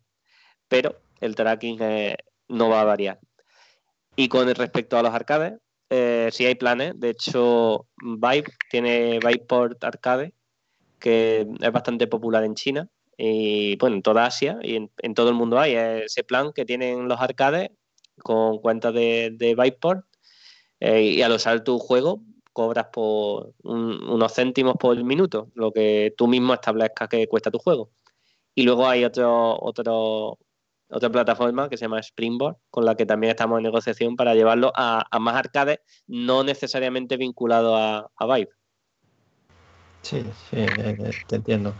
Speaker 4: pero el tracking eh, no va a variar. Y con respecto a los arcades, eh, sí hay planes. De hecho, Vive tiene Viveport Arcade, que es bastante popular en China y bueno, en toda Asia y en, todo el mundo hay ese plan que tienen los arcades con cuentas de, de Viveport eh, y al usar tu juego cobras por unos céntimos por minuto, lo que tú mismo establezcas que cuesta tu juego. Y luego hay otro, otro, otra plataforma que se llama Springboard, con la que también estamos en negociación para llevarlo a, más arcades, no necesariamente vinculado a, a Vive.
Speaker 3: Sí, sí, eh, eh, te entiendo.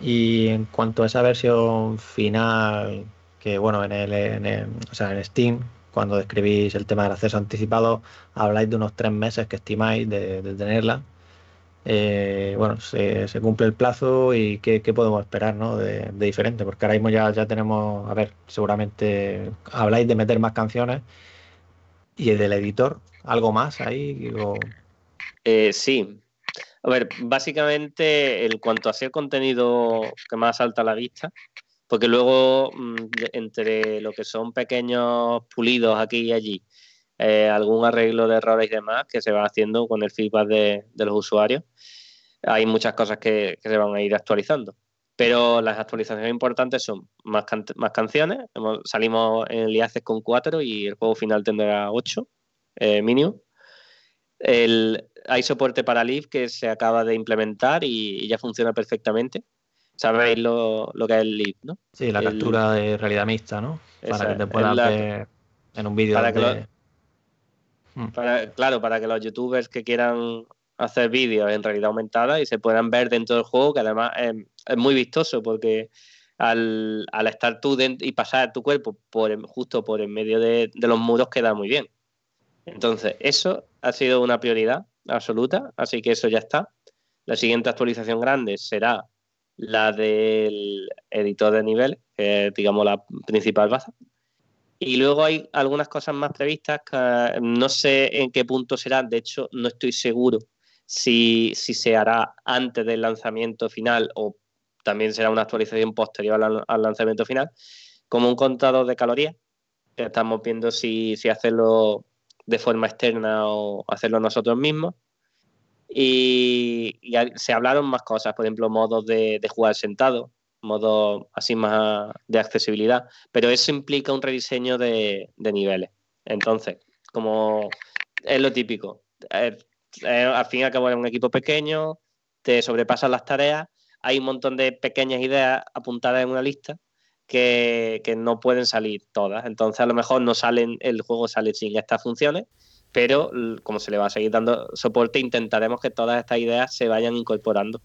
Speaker 3: Y en cuanto a esa versión final, que bueno, en el, en o sea, en Steam, cuando describís el tema del acceso anticipado, habláis de unos tres meses que estimáis de tenerla. Eh, bueno, se, cumple el plazo y qué, podemos esperar ¿no? de, diferente, porque ahora mismo ya, tenemos, a ver, seguramente habláis de meter más canciones y el del editor, ¿algo más ahí?
Speaker 4: Eh, sí, a ver, básicamente en cuanto a ser contenido que más salta a la vista, porque luego mm, entre lo que son pequeños pulidos aquí y allí, eh, algún arreglo de errores y demás que se va haciendo con el feedback de, los usuarios. hay muchas cosas que, se van a ir actualizando. Pero las actualizaciones importantes son más, más canciones. salimos en el IACES con 4 y el juego final tendrá 8 eh, mínimo. hay soporte para Live que se acaba de implementar y, ya funciona perfectamente. Sabéis lo, que es el Live, ¿no?
Speaker 3: Sí, la captura de realidad mixta, ¿no? Para que te puedas ver en un vídeo.
Speaker 4: Hmm. claro, para que los youtubers que quieran hacer vídeos en realidad aumentada y se puedan ver dentro del juego, que además es, muy vistoso porque al, estar tú dentro y pasar tu cuerpo por justo por en medio de, los muros queda muy bien. Entonces, eso ha sido una prioridad absoluta, así que eso ya está. La siguiente actualización grande será la del editor de nivel, que es, digamos, la principal base. Y luego hay algunas cosas más previstas que no sé en qué punto serán, de hecho, no estoy seguro si, se hará antes del lanzamiento final o también será una actualización posterior al, lanzamiento final, como un contador de calorías, que estamos viendo si, hacerlo de forma externa o hacerlo nosotros mismos. Y, se hablaron más cosas, por ejemplo, modos de, jugar sentado, modos así más de accesibilidad, pero eso implica un rediseño de, niveles. Entonces, como es lo típico, al fin y al cabo es un equipo pequeño, te sobrepasan las tareas, hay un montón de pequeñas ideas apuntadas en una lista que, no pueden salir todas. Entonces a lo mejor no salen, el juego sale sin estas funciones, pero como se le va a seguir dando soporte, intentaremos que todas estas ideas se vayan incorporando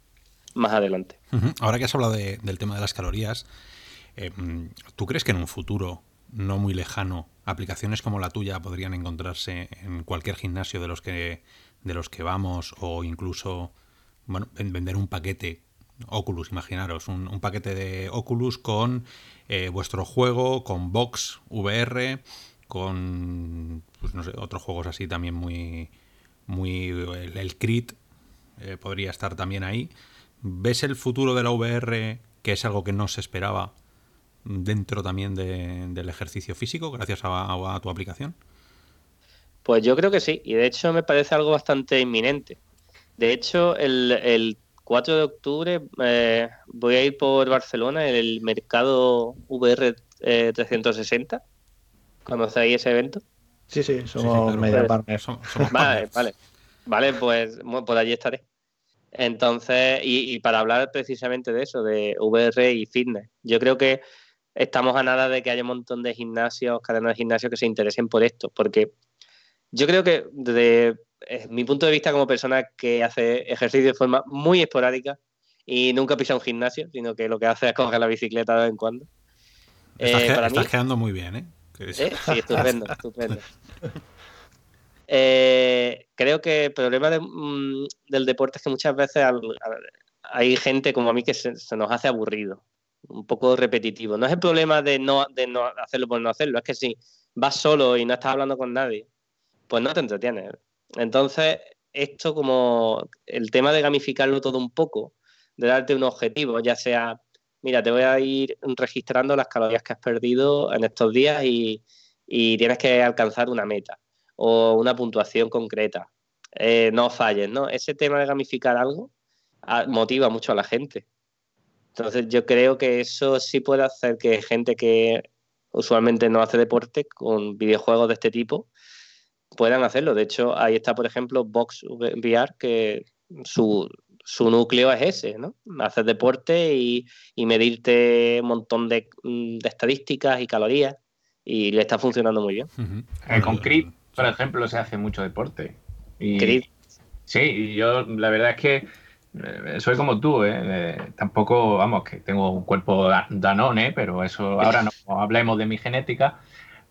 Speaker 4: más adelante.
Speaker 1: Ahora que has hablado del tema de las calorías, eh, ¿tú crees que en un futuro no muy lejano aplicaciones como la tuya podrían encontrarse en cualquier gimnasio de los que de los que vamos o incluso bueno, vender un paquete Oculus, imaginaros, un, paquete de Oculus con eh, vuestro juego, con Box VR, con pues no sé, otros juegos así también muy muy el, Crit eh, podría estar también ahí. ¿Ves el futuro de la VR que es algo que no se esperaba dentro también del ejercicio físico gracias a tu aplicación?
Speaker 4: Pues yo creo que sí, y de hecho me parece algo bastante inminente. De hecho, el, 4 de octubre eh, voy a ir por Barcelona en el mercado VR 360. ¿Conocéis ese evento?
Speaker 3: Sí, sí, somos media partners.
Speaker 4: vale, vale. Vale, pues por allí estaré. Entonces, y, y, para hablar precisamente de eso, de VR y fitness, yo creo que estamos a nada de que haya un montón de gimnasios, cadenas de gimnasios que se interesen por esto, porque yo creo que desde eh, mi punto de vista como persona que hace ejercicio de forma muy esporádica y nunca pisa un gimnasio, sino que lo que hace es coger la bicicleta de vez en cuando.
Speaker 1: Estás, eh, quedando muy bien, ¿eh?
Speaker 4: ¿eh? Sí, estupendo, estupendo. Creo que el problema mm, del deporte es que muchas veces hay gente como a mí que se, nos hace aburrido, un poco repetitivo. No es el problema de no, de no hacerlo por no hacerlo, es que si vas solo y no estás hablando con nadie pues no te entretienes. Entonces, esto como el tema de gamificarlo todo un poco, de darte un objetivo, ya sea, mira, te voy a ir registrando las calorías que has perdido en estos días y, tienes que alcanzar una meta o una puntuación concreta. Eh, no falles, ¿no? Ese tema de gamificar algo ah, motiva mucho a la gente. Entonces yo creo que eso sí puede hacer que gente que usualmente no hace deporte con videojuegos de este tipo, puedan hacerlo. De hecho, ahí está, por ejemplo, Box VR, que su, núcleo es ese, ¿no? Hacer deporte y, medirte un montón de, estadísticas y calorías y le está funcionando muy bien.
Speaker 2: Eh, con Crit, por ejemplo, se hace mucho deporte. Y, Sí, y yo la verdad es que eh, soy como tú, ¿eh? ¿eh? Tampoco, vamos, que tengo un cuerpo danone, pero eso ahora no hablemos de mi genética.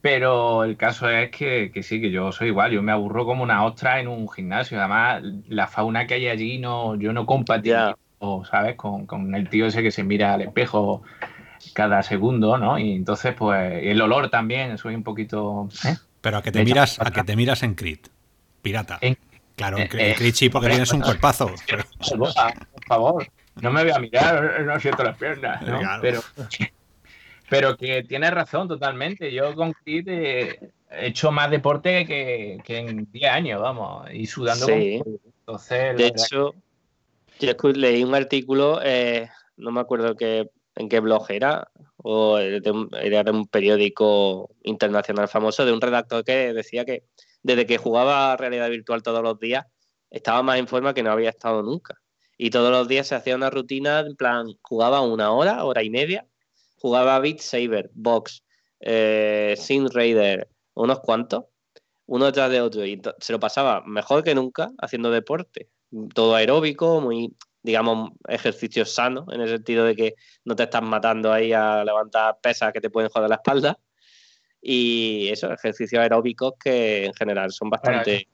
Speaker 2: Pero el caso es que, sí, que yo soy igual, yo me aburro como una ostra en un gimnasio. Además, la fauna que hay allí, no, yo no compatibilizo, ¿sabes? Con, el tío ese que se mira al espejo cada segundo, ¿no? Y entonces, pues, el olor también, soy un poquito.
Speaker 1: ¿eh? Pero a que te miras, a que te miras en Crit, pirata. claro, en eh, Crit sí, porque tienes un cuerpazo.
Speaker 2: Por favor, no me voy a mirar, no siento las piernas, ¿no? Pero pero que tienes razón totalmente. Yo con Kit he hecho más deporte que, en 10 años, vamos, y sudando.
Speaker 4: Sí. Entonces, de hecho, Yo leí un artículo, eh, no me acuerdo qué, en qué blog era, o era de un periódico internacional famoso, de un redactor que decía que desde que jugaba realidad virtual todos los días, estaba más en forma que no había estado nunca. Y todos los días se hacía una rutina, en plan, jugaba una hora, hora y media, jugaba Beat Saber, Box, eh, Sin Raider, unos cuantos, uno detrás de otro, y se lo pasaba mejor que nunca haciendo deporte. Todo aeróbico, muy, digamos, ejercicio sano, en el sentido de que no te estás matando ahí a levantar pesas que te pueden joder la espalda. Y eso, ejercicios aeróbicos que en general son bastante...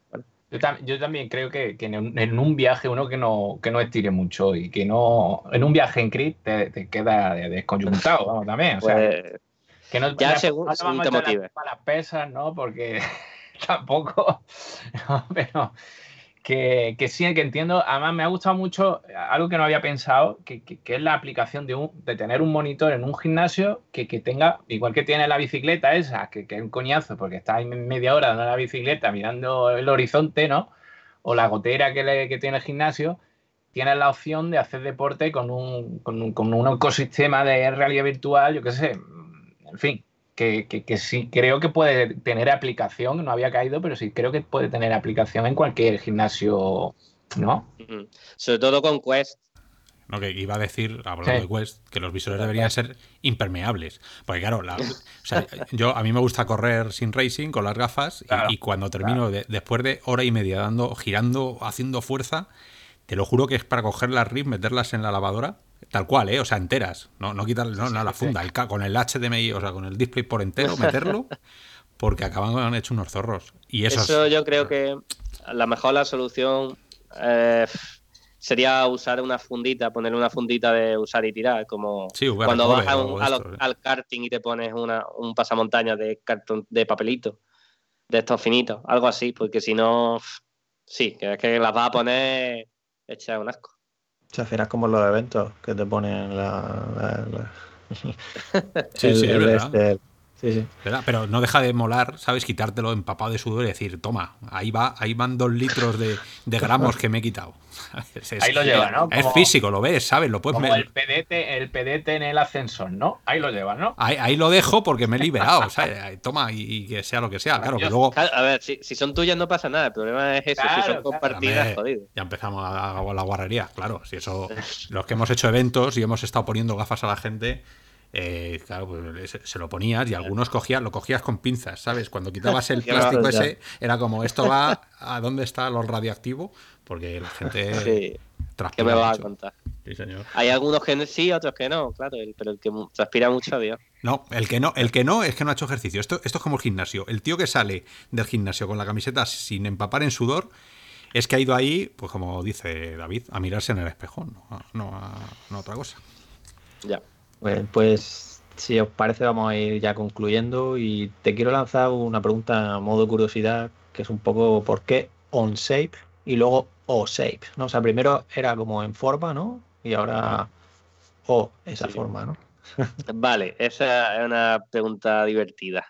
Speaker 2: Yo, también creo que, en, un, viaje uno que no, que no estire mucho y que no. En un viaje en CRIT te, queda desconjuntado, vamos, también. O sea, pues,
Speaker 4: que no, ya, según, no te motive.
Speaker 2: Para las pesas, ¿no? Porque tampoco. pero que, que, sí, que entiendo. Además, me ha gustado mucho algo que no había pensado, que, es la aplicación de, un, de tener un monitor en un gimnasio que, tenga, igual que tiene la bicicleta esa, que, es un coñazo, porque está ahí media hora dando la bicicleta mirando el horizonte, ¿no? O la gotera que, tiene el gimnasio, tienes la opción de hacer deporte con un, con un, con un ecosistema de realidad virtual, yo qué sé, en fin, que, sí creo que puede tener aplicación, no había caído, pero sí creo que puede tener aplicación en cualquier gimnasio, ¿no?
Speaker 4: Sobre todo con Quest.
Speaker 1: No, que iba a decir, hablando de Quest, que los visores deberían ser impermeables. Porque claro, yo a mí me gusta correr sin racing con las gafas y, cuando termino después de hora y media dando, girando, haciendo fuerza, te lo juro que es para coger las RIF, meterlas en la lavadora Tal cual, ¿eh? O sea, enteras. No, no quitarle no, la funda, el, con el HDMI, o sea, con el display por entero, meterlo, porque acaban han hecho unos zorros. Y
Speaker 4: eso yo creo que la mejor la solución eh, sería usar una fundita, poner una fundita de usar y tirar, como cuando vas al karting y te pones una, un pasamontañas de cartón de papelito, de estos finitos, algo así, porque si no, sí, que es que las vas a poner hecha un asco.
Speaker 3: Se hacías como los eventos que te ponen la.
Speaker 1: sí, sí, es verdad. Sí, sí. Pero no deja de molar, ¿sabes? Quitártelo empapado de sudor y decir, toma, ahí va, ahí van dos litros de, gramos que me he quitado.
Speaker 2: ahí lo lleva, ¿no?
Speaker 1: es físico, lo ves, ¿sabes? Lo puedes
Speaker 2: como el pedete, el pedete en el ascensor, ¿no? Ahí lo lleva, ¿no?
Speaker 1: Ahí, lo dejo porque me he liberado, ¿sabes? Toma y, que sea lo que sea, claro. Que luego...
Speaker 4: A ver, si, son tuyas no pasa nada, el problema es eso, si son compartidas, jodido.
Speaker 1: Ya empezamos a, a la guarrería, claro. Si eso, los que hemos hecho eventos y hemos estado poniendo gafas a la gente eh, claro, pues se lo ponías y algunos cogías, lo cogías con pinzas, ¿sabes? Cuando quitabas el plástico ese, era como, esto va a dónde está lo radioactivo, porque la gente
Speaker 4: sí. ¿Qué me vas a contar? Sí, señor. Hay algunos que sí, otros que no, claro, pero el que transpira mucho, Dios.
Speaker 1: No, el que no, el que no es que no ha hecho ejercicio. Esto, esto es como el gimnasio. El tío que sale del gimnasio con la camiseta sin empapar en sudor, es que ha ido ahí, pues como dice David, a mirarse en el espejo, no, no a otra cosa.
Speaker 4: Ya.
Speaker 3: Pues, pues, si os parece vamos a ir ya concluyendo y te quiero lanzar una pregunta a modo curiosidad que es un poco ¿por qué on shape y luego o shape? ¿no? O sea, primero era como en forma, ¿no? Y ahora o esa forma, ¿no?
Speaker 4: vale, esa es una pregunta divertida.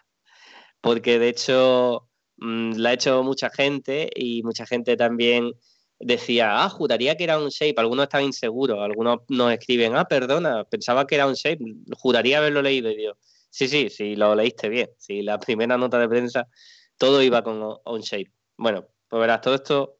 Speaker 4: Porque de hecho mm, la ha hecho mucha gente y mucha gente también decía, ah, juraría que era un shape. Algunos estaban inseguros, algunos nos escriben, ah, perdona, pensaba que era un shape, juraría haberlo leído. Y yo, sí, sí, sí, lo leíste bien. Sí, la primera nota de prensa, todo iba con on shape. Bueno, pues verás, todo esto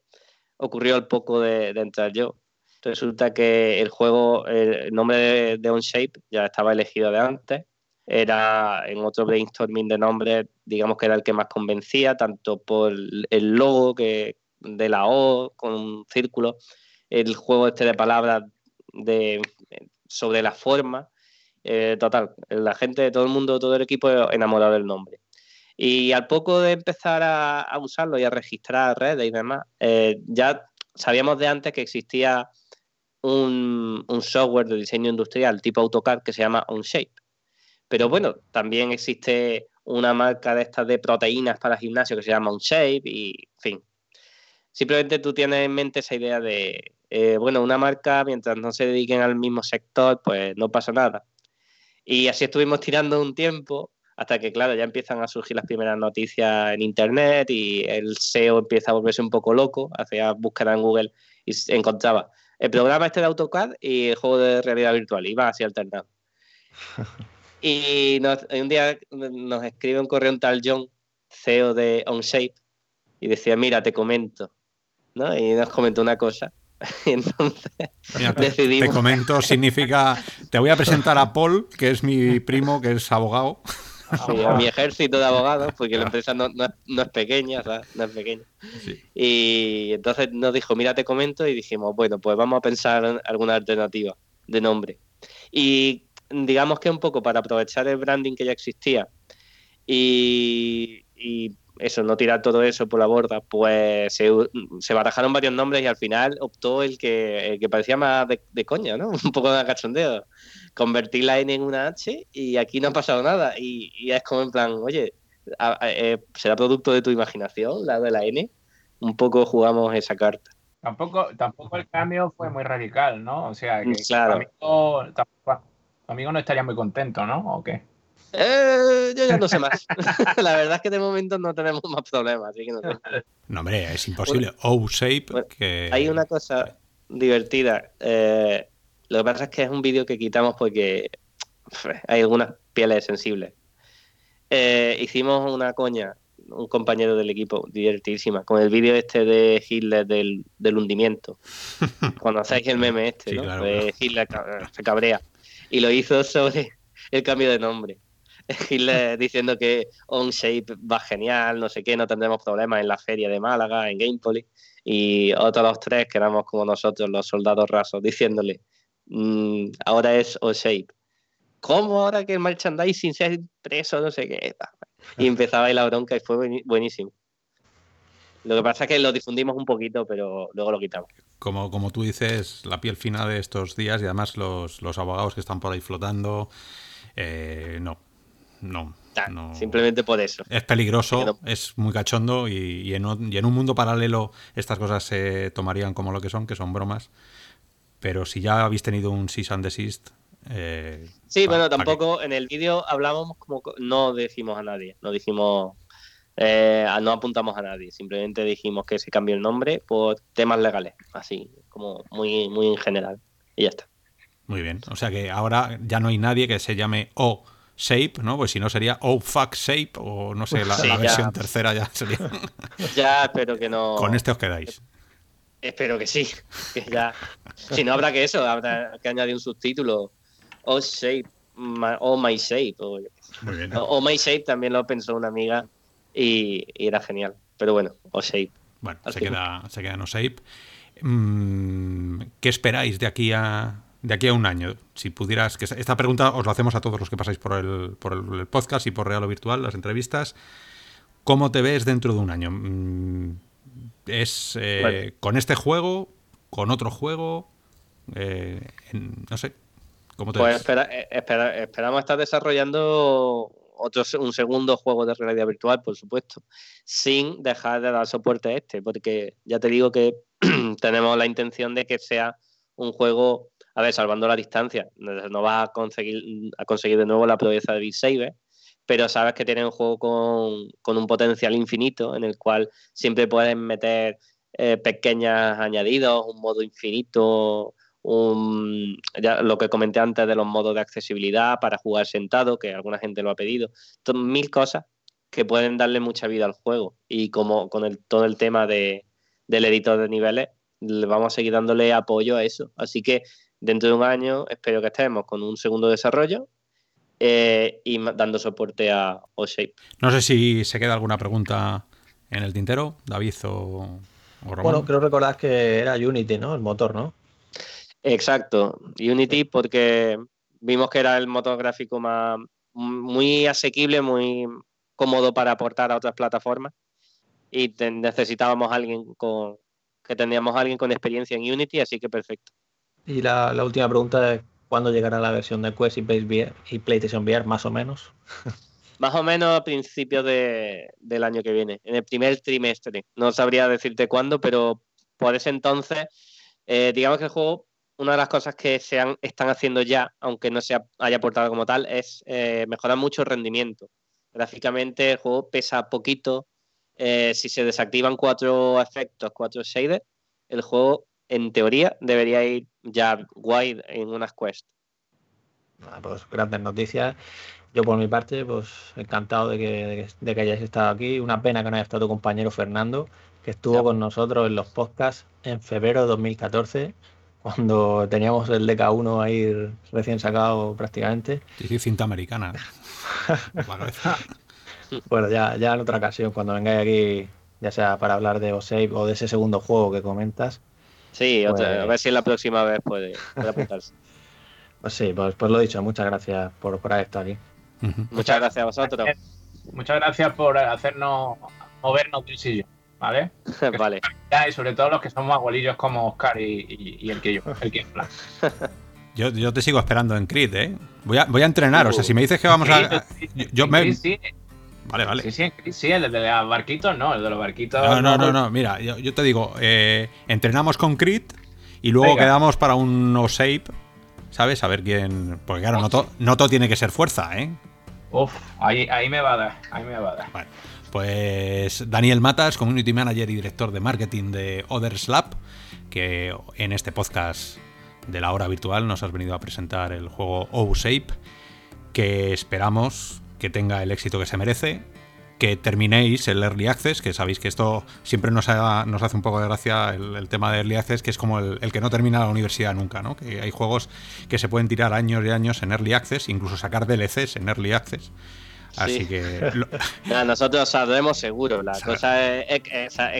Speaker 4: ocurrió al poco de, entrar yo. Resulta que el juego, el nombre de, de Shape ya estaba elegido de antes. Era en otro brainstorming de nombres, digamos que era el que más convencía, tanto por el logo que, de la O con un círculo, el juego este de palabras de, sobre la forma. Eh, total, la gente, todo el mundo, todo el equipo enamorado del nombre. Y al poco de empezar a, usarlo y a registrar redes y demás, eh, ya sabíamos de antes que existía un, un, software de diseño industrial tipo AutoCAD que se llama OnShape. Pero bueno, también existe una marca de estas de proteínas para gimnasio que se llama OnShape y, en fin, Simplemente tú tienes en mente esa idea de, eh, bueno, una marca, mientras no se dediquen al mismo sector, pues no pasa nada. Y así estuvimos tirando un tiempo hasta que, claro, ya empiezan a surgir las primeras noticias en Internet y el SEO empieza a volverse un poco loco, hacía búsqueda en Google y encontraba el programa este de AutoCAD y el juego de realidad virtual, iba así alternado. y un día nos escribe un correo un tal John, CEO de OnShape, y decía, mira, te comento, ¿no? Y nos comentó una cosa. Y entonces decidimos...
Speaker 1: Te comento significa, te voy a presentar a Paul, que es mi primo, que es abogado.
Speaker 4: Sí, a mi ejército de abogados, porque la empresa no, es pequeña, no es pequeña. Y entonces nos dijo, mira, te comento, y dijimos, bueno, pues vamos a pensar en alguna alternativa de nombre. Y digamos que un poco para aprovechar el branding que ya existía y, eso, no tirar todo eso por la borda, pues se, barajaron varios nombres y al final optó el que, que parecía más de, coña, ¿no? Un poco de cachondeo. Convertir la N en una H y aquí no ha pasado nada. Y, es como en plan, oye, eh, ¿será producto de tu imaginación la de la N? Un poco jugamos esa carta.
Speaker 2: Tampoco, tampoco el cambio fue muy radical, ¿no? O sea, que
Speaker 4: claro.
Speaker 2: amigo, amigo no estaría muy contento, ¿no? ¿O qué?
Speaker 4: Eh, yo ya no sé más. la verdad es que de momento no tenemos más problemas, así que no,
Speaker 1: no hombre, es imposible. O-Shape, que...
Speaker 4: Hay una cosa divertida. Eh, lo que pasa es que es un vídeo que quitamos porque hay algunas pieles sensibles. Eh, hicimos una coña, un compañero del equipo, divertidísima, con el vídeo este de Hitler del, hundimiento. Cuando hacéis el meme este, ¿no? Pues Hitler se cabrea. Y lo hizo sobre el cambio de nombre. Hitler diciendo que OnShape va genial, no sé qué, no tendremos problemas en la feria de Málaga, en Gamepoly, y otros los tres, que éramos como nosotros, los soldados rasos, diciéndole, mm, ahora es OnShape. ¿Cómo ahora que el merchandising se ha impreso, no sé qué? Y empezaba ahí la bronca y fue buenísimo. Lo que pasa es que lo difundimos un poquito, pero luego lo quitamos.
Speaker 1: Como, como tú dices, la piel fina de estos días y además los, los abogados que están por ahí flotando, eh, no, no,
Speaker 4: Simplemente por eso.
Speaker 1: Es peligroso, es muy cachondo y, en, un mundo paralelo estas cosas se tomarían como lo que son, que son bromas. Pero si ya habéis tenido un cease and desist... Eh,
Speaker 4: sí, bueno, tampoco en el vídeo hablábamos como... No decimos a nadie, no dijimos... Eh, no apuntamos a nadie, simplemente dijimos que se cambió el nombre por temas legales, así, como muy, muy en general. Y ya está.
Speaker 1: Muy bien, o sea que ahora ya no hay nadie que se llame O Shape, ¿no? Pues si no sería Oh Fuck Shape o no sé, la, versión tercera ya sería.
Speaker 4: ya, espero que no.
Speaker 1: Con este os quedáis.
Speaker 4: Espero que sí. Que ya... Si no, habrá que eso, habrá que añadir un subtítulo. Oh Shape, Oh My Shape. O, Muy bien. oh My Shape también lo pensó una amiga y, era genial. Pero bueno, Oh Shape.
Speaker 1: Bueno, se queda, se queda en Oh Shape. Mm, ¿Qué esperáis de aquí a, de aquí a un año, si pudieras, que esta pregunta os la hacemos a todos los que pasáis por el, por el podcast y por Real o Virtual, las entrevistas, ¿cómo te ves dentro de un año? Mm, ¿Es eh, con este juego, con otro juego? Eh, no sé, ¿cómo te
Speaker 4: pues ves? Eh, esperamos estar desarrollando otro, un segundo juego de realidad virtual, por supuesto, sin dejar de dar soporte a este, porque ya te digo que tenemos la intención de que sea un juego a ver, salvando la distancia, no vas a conseguir, a conseguir de nuevo la proeza de Beat Saber, pero sabes que tiene un juego con, un potencial infinito en el cual siempre puedes meter eh, pequeños añadidos, un modo infinito, un, lo que comenté antes de los modos de accesibilidad para jugar sentado, que alguna gente lo ha pedido, mil cosas que pueden darle mucha vida al juego. Y como con el, todo el tema de, del editor de niveles, le vamos a seguir dándole apoyo a eso. Así que dentro de un año espero que estemos con un segundo desarrollo eh, y dando soporte a OShape.
Speaker 1: No sé si se queda alguna pregunta en el tintero, David o, Román.
Speaker 3: Bueno, creo recordar que era Unity, ¿no? El motor, ¿no?
Speaker 4: Exacto, Unity porque vimos que era el motor gráfico más muy asequible, muy cómodo para aportar a otras plataformas y necesitábamos alguien con que teníamos alguien con experiencia en Unity, así que perfecto.
Speaker 3: Y la, última pregunta es, ¿cuándo llegará la versión de Quest y, PlayStation VR, más o menos?
Speaker 4: más o menos a principios del año que viene, en el primer trimestre. No sabría decirte cuándo, pero por ese entonces, eh, digamos que el juego, una de las cosas que se están haciendo ya, aunque no se haya aportado como tal, es eh, mejorar mucho el rendimiento. Gráficamente el juego pesa poquito. Eh, si se desactivan cuatro efectos, cuatro shaders, el juego en teoría, debería ir ya guay en unas quests.
Speaker 3: pues grandes noticias. Yo por mi parte, pues encantado de que, de que, hayáis estado aquí. Una pena que no haya estado tu compañero Fernando, que estuvo con nosotros en los podcasts en febrero de 2014, cuando teníamos el DK1 ahí recién sacado prácticamente.
Speaker 1: Sí, cinta americana.
Speaker 3: bueno, ya, ya en otra ocasión, cuando vengáis aquí, ya sea para hablar de Osave o de ese segundo juego que comentas.
Speaker 4: Sí, a ver pues si en la próxima vez puede, apuntarse.
Speaker 3: pues sí, pues, pues, lo dicho, muchas gracias por, por haber estado aquí.
Speaker 4: Muchas gracias a vosotros.
Speaker 2: Muchas gracias por hacernos movernos del sillón, ¿vale?
Speaker 4: vale.
Speaker 2: Y sobre todo los que somos abuelillos como Oscar y, el que yo, el que
Speaker 1: yo, yo te sigo esperando en Crit, ¿eh? Voy a, voy a entrenar, o sea, si me dices que vamos a. Yo, me. Vale, vale.
Speaker 2: Sí, sí, sí, el de los barquitos no, el de los barquitos.
Speaker 1: No, no, no, no, mira, yo, te digo, eh, entrenamos con Crit y luego quedamos para un no shape, ¿sabes? A ver quién. Porque claro, no, no todo tiene que ser fuerza, ¿eh?
Speaker 2: Uf, ahí, ahí me va a dar, ahí me va a dar.
Speaker 1: pues Daniel Matas, Community Manager y Director de Marketing de Others Lab, que en este podcast de la hora virtual nos has venido a presentar el juego O-Shape, que esperamos que tenga el éxito que se merece que terminéis el Early Access, que sabéis que esto siempre nos, nos hace un poco de gracia el, tema de Early Access, que es como el, que no termina la universidad nunca, ¿no? Que hay juegos que se pueden tirar años y años en Early Access, incluso sacar DLCs en Early Access. Así que.
Speaker 4: nosotros saldremos seguro. La cosa es,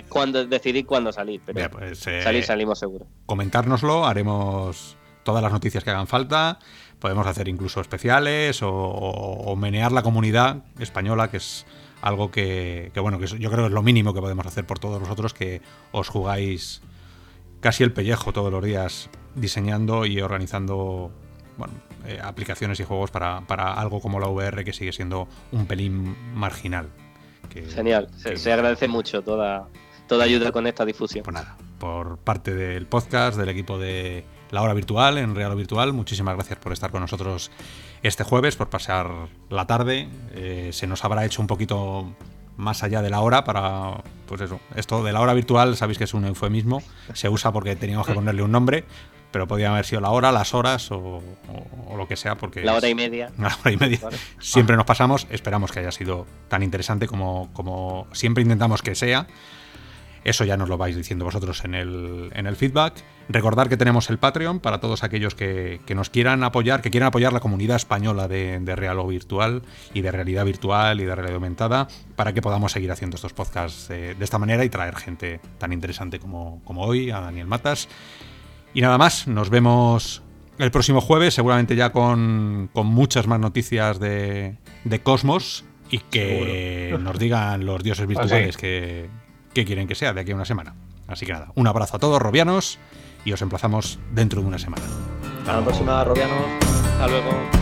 Speaker 4: cuando decidir cuándo salir. Pero pues, eh, salir salimos seguro.
Speaker 1: Comentárnoslo, haremos todas las noticias que hagan falta. Podemos hacer incluso especiales o, o menear la comunidad española, que es algo que, bueno, que yo creo que es lo mínimo que podemos hacer por todos vosotros que os jugáis casi el pellejo todos los días diseñando y organizando bueno, eh, aplicaciones y juegos para, algo como la VR que sigue siendo un pelín marginal.
Speaker 4: Genial, se, agradece mucho toda, toda ayuda con esta difusión.
Speaker 1: Pues nada, por parte del podcast, del equipo de La Hora Virtual, en Real Virtual, muchísimas gracias por estar con nosotros este jueves por pasar la tarde. Eh, se nos habrá hecho un poquito más allá de la hora para, pues eso, esto de la hora virtual, sabéis que es un eufemismo, se usa porque teníamos que ponerle un nombre, pero podía haber sido la hora, las horas o, lo que sea, porque...
Speaker 4: La hora y media.
Speaker 1: La hora y media. Siempre nos pasamos, esperamos que haya sido tan interesante como, como siempre intentamos que sea. Eso ya nos lo vais diciendo vosotros en el, en el feedback. Recordar que tenemos el Patreon para todos aquellos que, nos quieran apoyar, que quieran apoyar la comunidad española de, Real o Virtual y de realidad virtual y de realidad aumentada para que podamos seguir haciendo estos podcasts de, esta manera y traer gente tan interesante como, como hoy, a Daniel Matas. Y nada más, nos vemos el próximo jueves, seguramente ya con, muchas más noticias de, Cosmos y que nos digan los dioses virtuales que, qué quieren que sea de aquí a una semana. Así que nada, un abrazo a todos, robianos, y os emplazamos dentro de una semana.
Speaker 3: Hasta la próxima, robianos.
Speaker 4: Hasta luego.